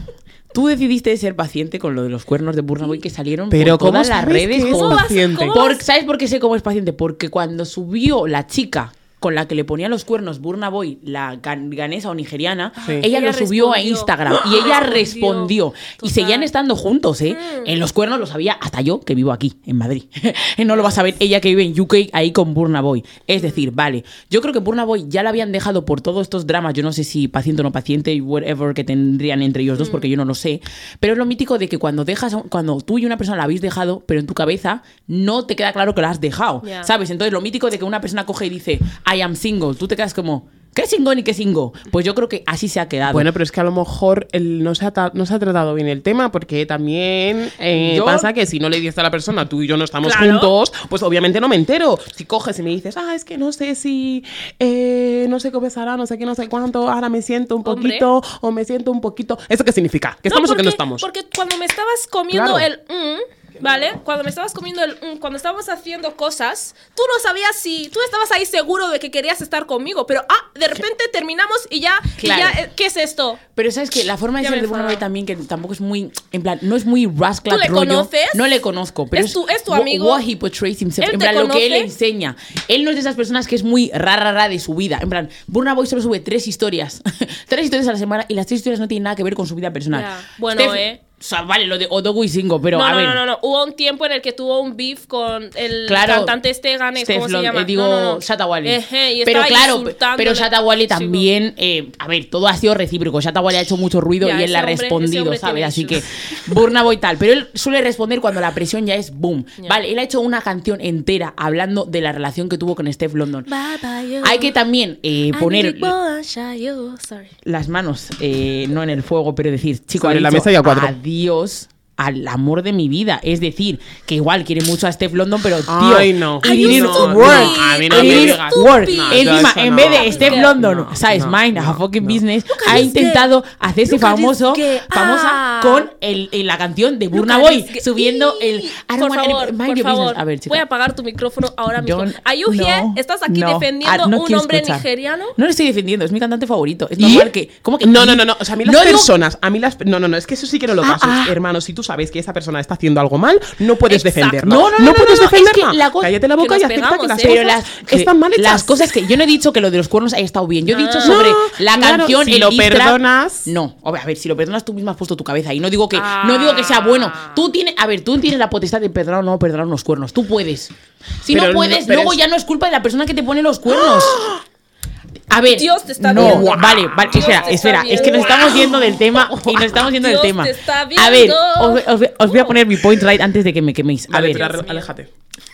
tú decidiste ser paciente con lo de los cuernos de Burna Boy que salieron Pero por todas ¿cómo las redes. que es por- ¿Cómo vas- paciente? cómo por- ¿Sabes por qué sé cómo es paciente? Porque cuando subió la chica con la que le ponía los cuernos Burna Boy, la gan- ganesa o nigeriana, Sí. ella, Ella lo subió a. Instagram y ella Respondió. Y seguían estando juntos, ¿eh? En los cuernos lo sabía hasta yo, que vivo aquí, en Madrid. no lo va a saber ella que vive en UK ahí con Burna Boy. Es decir, vale, yo creo que Burna Boy ya la habían dejado por todos estos dramas, yo no sé si paciente o no paciente, whatever que tendrían entre ellos dos, porque yo no lo sé. Pero es lo mítico de que cuando dejas, cuando tú y una persona la habéis dejado, pero en tu cabeza no te queda claro que la has dejado. ¿sabes? Entonces lo mítico de que una persona coge y dice, I am single, tú te quedas como... ¿Qué single ni qué single? Pues yo creo que así se ha quedado. Bueno, pero es que a lo mejor el- no, se ha ta- no se ha tratado bien el tema porque también eh, Yo- pasa que si no le dices a la persona, tú y yo no estamos Claro. juntos, pues obviamente no me entero. Si coges y me dices, ah, es que no sé si, eh, no sé qué pasará, no sé qué, no sé cuánto, ahora me siento un Hombre. poquito o me siento un poquito. ¿Eso qué significa? ¿Que No, estamos o que no estamos? Porque cuando me estabas comiendo Claro. el mm, ¿vale? Cuando me estabas comiendo el mm, cuando estábamos haciendo cosas, tú no sabías si tú estabas ahí seguro de que querías estar conmigo, pero ah, de repente terminamos y ya, y Claro. ya, eh, ¿qué es esto? Pero sabes que la forma de Ya ser me de Burna Boy enfada. también, que tampoco es muy, en plan, no es muy rasclat ¿Tú le rollo. conoces? No le conozco, pero ¿Es tu- es tu wha- amigo? What he portrays himself, ¿Él en te plan, lo que él conoce? enseña. Él no es de esas personas que es muy rara, rara de su vida. En plan, Burna Boy solo sube tres historias. tres historias a la semana y las tres historias no tienen nada que ver con su vida personal. Ya. Bueno, eh. O sea, vale, lo de Odogu y Singo, pero no, a no, ver. no, no, no. Hubo un tiempo en el que tuvo un beef con el Claro. cantante este Ganes, ¿cómo se Lon- llama? eh, digo, no, no, no. Shatta Wally. Ejé, y pero claro, pero Chico. también, eh, a ver, todo ha sido recíproco. Shatta Wally ha hecho mucho ruido Ya, y él le ha respondido, ¿sabes? Así que. Burna Boy tal. Pero él suele responder cuando la presión ya es boom. Ya. Vale, él ha hecho una canción entera hablando de la relación que tuvo con Steph London. Bye, bye, yo. Hay que también eh, poner las manos eh, no en el fuego, pero decir, chico, Sobre la mesa y a cuatro. adiós Dios al amor de mi vida. Es decir, que igual quiere mucho a Steph London, pero tío, Ay, no. Ay, no, work. no, a mí no It me work. Encima, en vez de Steph London, no, ¿sabes? no, Mind a fucking no. business, ha this intentado hacerse famoso, famosa Ah. con el, en la canción de Burna Boy, subiendo el Por favor, mind por favor. business. A ver, chica. Voy a apagar tu micrófono ahora mismo. Don't- Are you here? no, ¿Estás aquí no. defendiendo Ah, no un hombre escuchar. nigeriano? No lo estoy defendiendo, es mi cantante favorito. Es normal que. ¿Cómo que? No, no, no, no. O sea, a mí las personas, a mí las. No, no, no. Es que eso sí que no lo Ah, paso. ah. Hermano, si tú sabes que esa persona está haciendo algo mal, no puedes Exacto. defenderla. No, no, no, no, puedes es que defenderla. la Cállate la boca y acepta que las ¿eh? cosas las, están mal hechas. las cosas que yo no he dicho que lo de los cuernos haya estado bien. Yo he dicho Ah. sobre la claro, canción, si el lo perdonas- No, a ver, a ver, si lo perdonas tú misma has puesto tu cabeza ahí. No digo que, Ah. no digo que sea bueno. Tú tienes, a ver, tú tienes la potestad de perdonar o no perdonar unos cuernos. Tú puedes. Si Pero no puedes, luego es- ya no es culpa de la persona que te pone los cuernos. A ver, Dios te está no, viendo. vale, vale, Dios espera, espera, es que nos viendo. estamos yendo del tema y nos estamos yendo del Dios tema. te está A ver, viendo. os, os- os voy a poner mi point right antes de que me queméis. A Vale, ver, pero aléjate.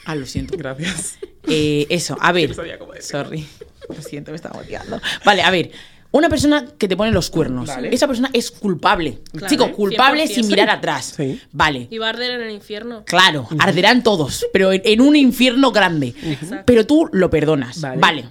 ah, lo siento. Gracias. Eh, eso, a ver. No sabía cómo decirlo. Sorry. Lo siento, me estaba motivando. Vale, a ver. Una persona que te pone los cuernos. Vale. Esa persona es culpable. Claro. Chico, culpable 100%. sin mirar atrás. Sí. Vale. Y va a arder en el infierno. Claro, arderán todos, pero en, en un infierno grande. Pero tú lo perdonas. Vale. Vale.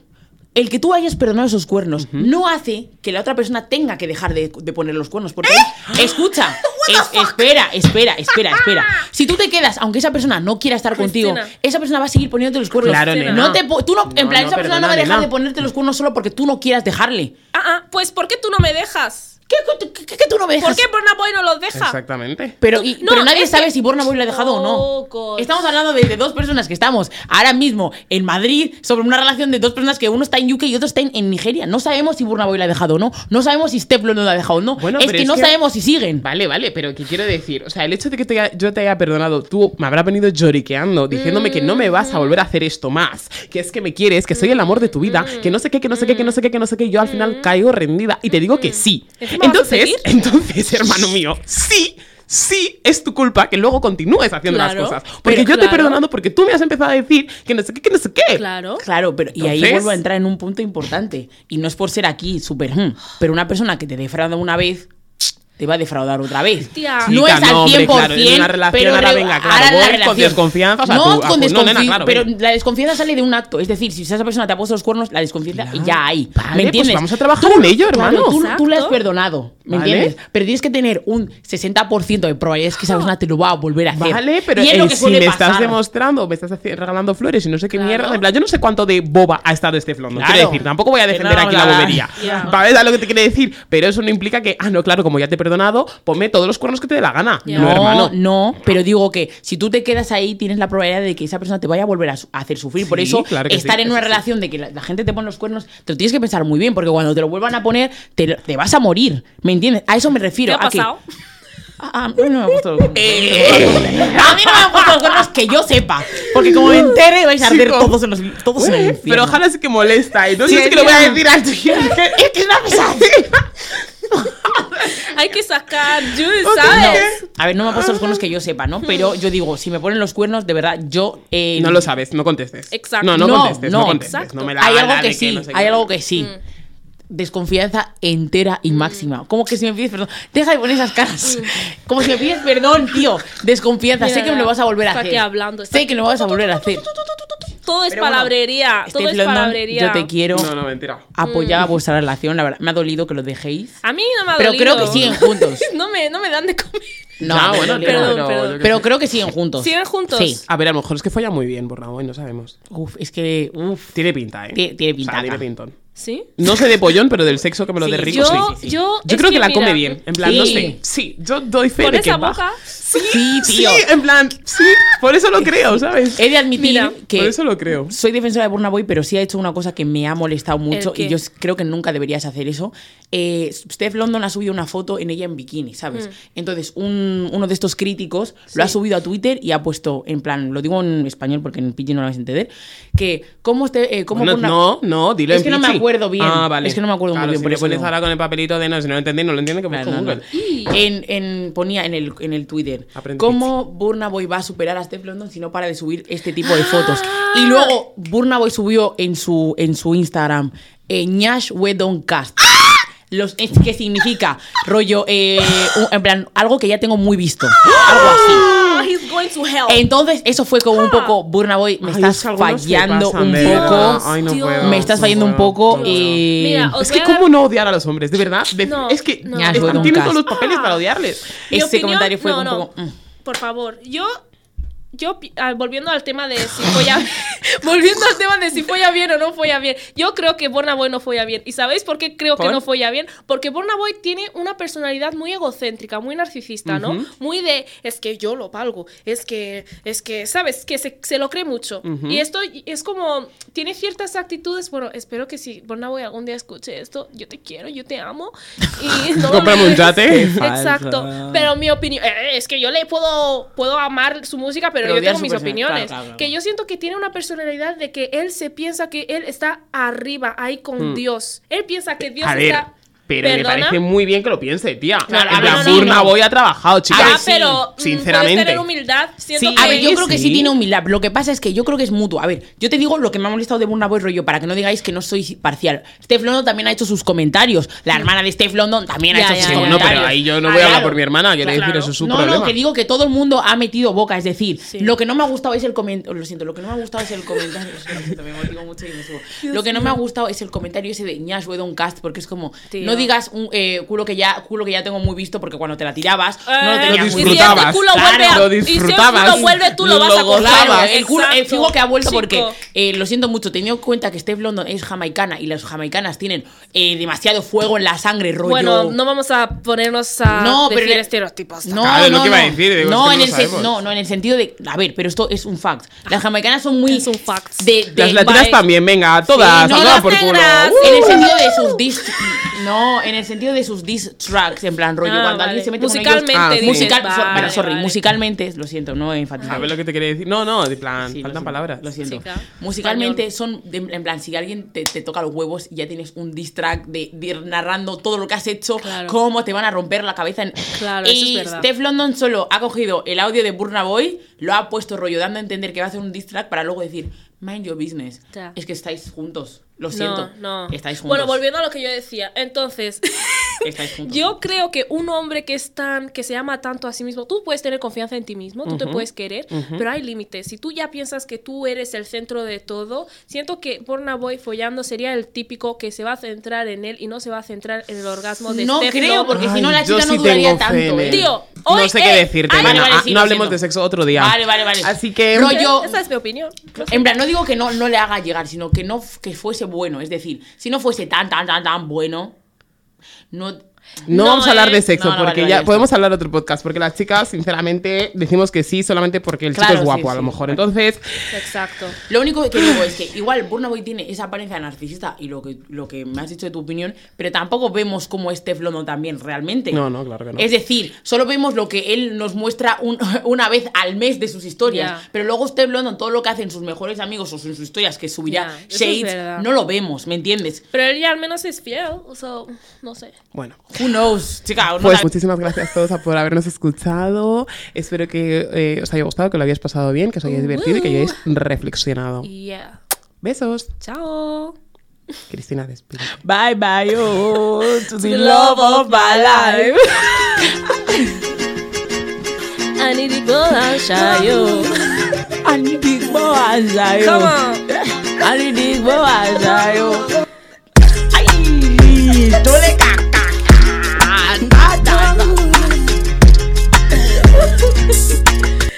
El que tú hayas perdonado esos cuernos no hace que la otra persona tenga que dejar de, de poner los cuernos. Porque, ¿Eh? escucha, es- espera, espera, espera, espera. Si tú te quedas, aunque esa persona no quiera estar contigo, esa persona va a seguir poniéndote los cuernos. Claro, no te tú no, en plan, no, esa persona no va a dejar nena. de ponerte los cuernos solo porque tú no quieras dejarle. Ah, ah, pues ¿por qué tú no me dejas? ¿Qué, qué, qué- qué tú no me dejas? ¿Por qué Burna Boy no los deja? Exactamente. Pero, y- no, pero nadie es que- sabe si Borna Boy lo ha dejado o no. Estamos hablando de, de dos personas que estamos ahora mismo en Madrid sobre una relación de dos personas que uno está en UK y otro está en, en Nigeria. No sabemos si Burna Boy lo ha dejado o no. No sabemos si Steplo no lo ha dejado o no. Bueno, es que es no que- sabemos si siguen. Vale, vale, pero ¿qué quiero decir? O sea, el hecho de que te haya- yo te haya perdonado, tú me habrás venido lloriqueando, diciéndome que no me vas a volver a hacer esto más, que es que me quieres, que soy el amor de tu vida, que no sé qué, que no sé qué, que no sé qué, que no sé qué, y yo al final caigo rendida y te digo que sí. ¿Encima vas a Entonces, entonces, hermano mío, sí. Sí, es tu culpa que luego continúes haciendo Claro, las cosas. Porque yo te he perdonado porque tú me has empezado a decir que no sé qué, que no sé qué. Claro. Claro, pero y ahí vuelvo a entrar en un punto importante. Y no es por ser aquí súper... hmm, pero una persona que te defrauda una vez, te va a defraudar otra vez. Tía. No Chica, es al no, 100%, hombre, claro, en una relación pero ahora venga, claro, ahora la voy con desconfianza, o sea, no, tú- con no, nena, desconfi- claro, pero la desconfianza sale de un acto. Es decir, si esa persona te ha puesto los cuernos, la desconfianza Claro. ya hay. Vale, ¿Me pues entiendes? vamos a trabajar Tú- en ello, claro, hermano. tú, tú le has perdonado, ¿me Vale. entiendes? Pero tienes que tener un 60% de probabilidades que esa persona te lo va a volver a hacer. Vale, pero Y es lo eh, que si me estás demostrando, me estás regalando flores y no sé qué Claro. mierda, en plan, yo no sé cuánto de boba ha estado este flondo. Claro. Quiero decir, tampoco voy a defender aquí la- bobería. ¿Sabes lo que te quiere decir? Pero eso no implica que, ah, no, claro, como ya te he perdonado, ponme todos los cuernos que te dé la gana. Ya. No, No, hermano. no, pero digo que si tú te quedas ahí, tienes la probabilidad de que esa persona te vaya a volver a, su- a hacer sufrir. Por eso, claro que estar sí, en una sí. relación de que la, la gente te pone los cuernos, te lo tienes que pensar muy bien, porque cuando te lo vuelvan a poner, te, vas a morir. ¿Me entiendes? A eso me ¿Qué refiero. ha a que- pasado? Ah, a mí no me han puesto los cuernos. A mí no me han puesto los cuernos que yo sepa. Porque como me entere, vais a arder Chico. todos en, los, todos en el infierno. Pero ojalá sí que molesta. Y no Sí, sé si que lo voy a decir alto. Es que es una pesada. Hay que sacar juice. ¿sabes? A ver, no me han puesto los cuernos que yo sepa, ¿no? Pero yo digo, si me ponen los cuernos, de verdad, yo. eh, No lo sabes, no contestes. Exacto. No, no, No, contestes, no, no, contestes. exacto. No me la hay algo que sí, no sé hay qué. algo que sí. Desconfianza entera y máxima. Como que si me pides perdón. Deja de poner esas caras. Como si me pides perdón, tío. Desconfianza. sé que me lo vas a volver a está hacer. aquí hablando, está sé que me lo vas a volver a hacer. Todo es Pero bueno, palabrería. todo es London, palabrería. yo te quiero. No, no, mentira. Apoyaba vuestra relación. La verdad, me ha dolido que lo dejéis. A mí no me ha Pero dolido. creo que siguen juntos. no, me, no me dan de comer. No, me bueno, perdón, pero, perdón. Pero sé. creo que siguen juntos. ¿Siguen juntos? Sí. A ver, a lo mejor es que folla muy bien, por hoy no sabemos. Uf, es que. Uf. Tiene pinta, ¿eh? Tiene- tiene O sea, pintaca. tiene pintón. ¿Sí? No sé de pollón, pero del sexo que me lo Sí, de rico, yo, sí. sí. yo, Yo creo que, la mira, come bien. En plan, no Sí. sé. Sí, yo doy fe Con de que esa va. boca. Sí, Sí, sí, tío. en plan, sí. Por eso lo creo, ¿sabes? He de admitir Mira, que. Por eso lo creo. Soy defensora de Burna Boy, pero sí ha hecho una cosa que me ha molestado mucho y yo creo que nunca deberías hacer eso. Eh, Steph London ha subido una foto en ella en bikini, ¿sabes? Entonces, un- uno de estos críticos lo ha subido a Twitter y ha puesto, en plan, lo digo en español porque en pidgin no lo vais a entender, que cómo, este, eh, cómo no, Burna- no, no, dilo Es en que no me. Acuerdo bien. Ah, vale. Es que no me acuerdo muy Claro, bien, Si por eso pones digo. ahora con el papelito de no, si no lo entendéis, no lo entiende, que No, no, no. Google. En, en- ponía en el, en el Twitter cómo Burna Boy va a superar a Steph London si no para de subir este tipo de fotos. Ah. Y luego Burna Boy subió en su, en su Instagram eh, Cast. Los, es que significa rollo, eh, un- en plan, algo que ya tengo muy visto. Algo así. He's going to hell. Entonces, eso fue como un poco, Burna Boy, me Ay, estás es que fallando un poco. verdad. Ay, no Dios. puedo, Me estás no fallando un poco. no eh, Mira, Es que dar- cómo no odiar a los hombres, de verdad. De- No, es que tienen todos los papeles para odiarles. Mi ese opinión- comentario fue no, un no. poco. mm. Por favor, yo. Yo, ah, volviendo al tema de si folla volviendo al tema de si folla bien o no folla bien, yo creo que Borna Boy no folla bien. ¿Y sabéis por qué creo que ¿Por? no folla bien? Porque Borna Boy tiene una personalidad muy egocéntrica, muy narcisista, ¿no? Muy de, es que yo lo valgo, es que, es que, ¿sabes? Que se, se lo cree mucho. Y esto es como, tiene ciertas actitudes, bueno, espero que si Borna Boy algún día escuche esto, yo te quiero, yo te amo. Y no Cómprame un yate. Exacto. Falsa. Pero mi opinión, eh, es que yo le puedo, puedo amar su música, pero, Pero yo tengo mis opiniones. claro, claro, claro. Que yo siento que tiene una personalidad de que él se piensa que él está arriba, ahí con Dios. Él piensa que Dios Hmm. Ver, Pero me parece muy bien que lo piense, tía. Claro, en a plan, Burna no. Boy ha trabajado, chicas. Ah, pero mm, sinceramente. tener humildad. Siento Sí, que A ver, yo creo que sí sí. tiene humildad. Lo que pasa es que yo creo que es mutuo. A ver, yo te digo lo que me ha molestado de Burna Boy rollo, para que no digáis que no soy parcial. Steph London también ha hecho sus comentarios. La hermana de Steph London también ha hecho ya, sus ya, comentarios. pero ahí yo no voy a hablar por mi hermana, quiero decir, eso es su no, problema. No, que digo que todo el mundo ha metido boca. Es decir, Sí. lo que no me ha gustado es el comentario. Lo siento, lo que no me ha gustado es el comentario. Lo siento, me motivo mucho y me subo. Lo que no me ha gustado es el comentario ese de Ñash Wedon Cast, porque es como, no digas un eh, culo, que ya, culo que ya tengo muy visto, porque cuando te la tirabas, no lo Eh, tenías Lo muy y si disfrutabas. este culo Claro, vuelve a- lo y si el disfrutabas. culo vuelve, tú lo Lo vas a. Claro, el culo, el fijo que ha vuelto Chico. porque eh, lo siento mucho, teniendo en cuenta que Steph London es jamaicana y las jamaicanas tienen eh, demasiado fuego en la sangre, rollo. Bueno, no vamos a ponernos a No, pero decir le- estereotipos. No, lo no, que iba a no. decir, digo, no, en no el no, no, en el sentido de. A ver, pero esto es un fact. Las jamaicanas son muy. Es un fact. De, de- Las latinas también, venga, a todas, Sí, no, a todas por culo. Uh. En el sentido de sus dis. No, en el sentido de sus diss tracks, en plan rollo. Ah, cuando vale. alguien se mete con ellos- Musicalmente, Ah, Musical, so- vale, bueno, sorry, vale. musicalmente, lo siento, no enfatizado. A ver lo que te quería decir. No, no, de plan, Sí, faltan palabras. Lo siento. Musicalmente son, de- en plan, si alguien te, te toca los huevos y ya tienes un diss track de, de ir narrando todo lo que has hecho, Claro. cómo te van a romper la cabeza. en- Claro, eso es verdad. Steph London solo ha cogido el audio de Burna Boy, lo ha puesto rollo dando a entender que va a hacer un diss track para luego decir, mind your business. Ya. Es que estáis juntos. Lo siento. No, no. Estáis juntos. Bueno, volviendo a lo que yo decía. Entonces, Estáis juntos. yo creo que un hombre que es tan, que se ama tanto a sí mismo, tú puedes tener confianza en ti mismo, tú te puedes querer, pero hay límites. Si tú ya piensas que tú eres el centro de todo, siento que Burna Boy follando sería el típico que se va a centrar en él y no se va a centrar en el orgasmo de No Steph creo, porque si no la chica no sí duraría tengo fe tanto, ¿eh? Tío, No hoy, sé qué eh, decirte, ay, Elena. vale, vale, Ah, sí, no hablemos siento. de sexo otro día. Vale, vale, vale. Así que. Rollo- Esa es mi opinión. En plan, no digo que no, no le haga llegar, sino que no que fuese bueno. Es decir, si no fuese tan, tan, tan, tan bueno, no. No, No, vamos a hablar de sexo, No, no, porque vale, ya vale, podemos hablar otro podcast, porque las chicas, sinceramente, decimos que sí solamente porque el chico es guapo, sí, a lo sí. mejor. Entonces, Exacto. Lo único que digo es que igual Burna Boy tiene esa apariencia narcisista y lo que, lo que me has dicho de tu opinión, pero tampoco vemos cómo es Steph London también realmente. no, no, claro que no. Es decir, solo vemos lo que él nos muestra un- una vez al mes de sus historias. Pero luego Steph London, todo lo que hacen sus mejores amigos o en sus historias que subirá es Shades, no lo vemos, ¿me entiendes? Pero él ya al menos es fiel, o sea, no sé. Bueno. Who knows, chica. no Pues la- muchísimas gracias a todos por habernos escuchado. Espero que eh, os haya gustado, que lo hayáis pasado bien, que os hayáis divertido y que hayáis reflexionado. Yeah. Besos. Chao. Cristina, despide. Bye bye, oh, to the love of my life. I need to go and shy you. I need big boy, Come on. I need big boy,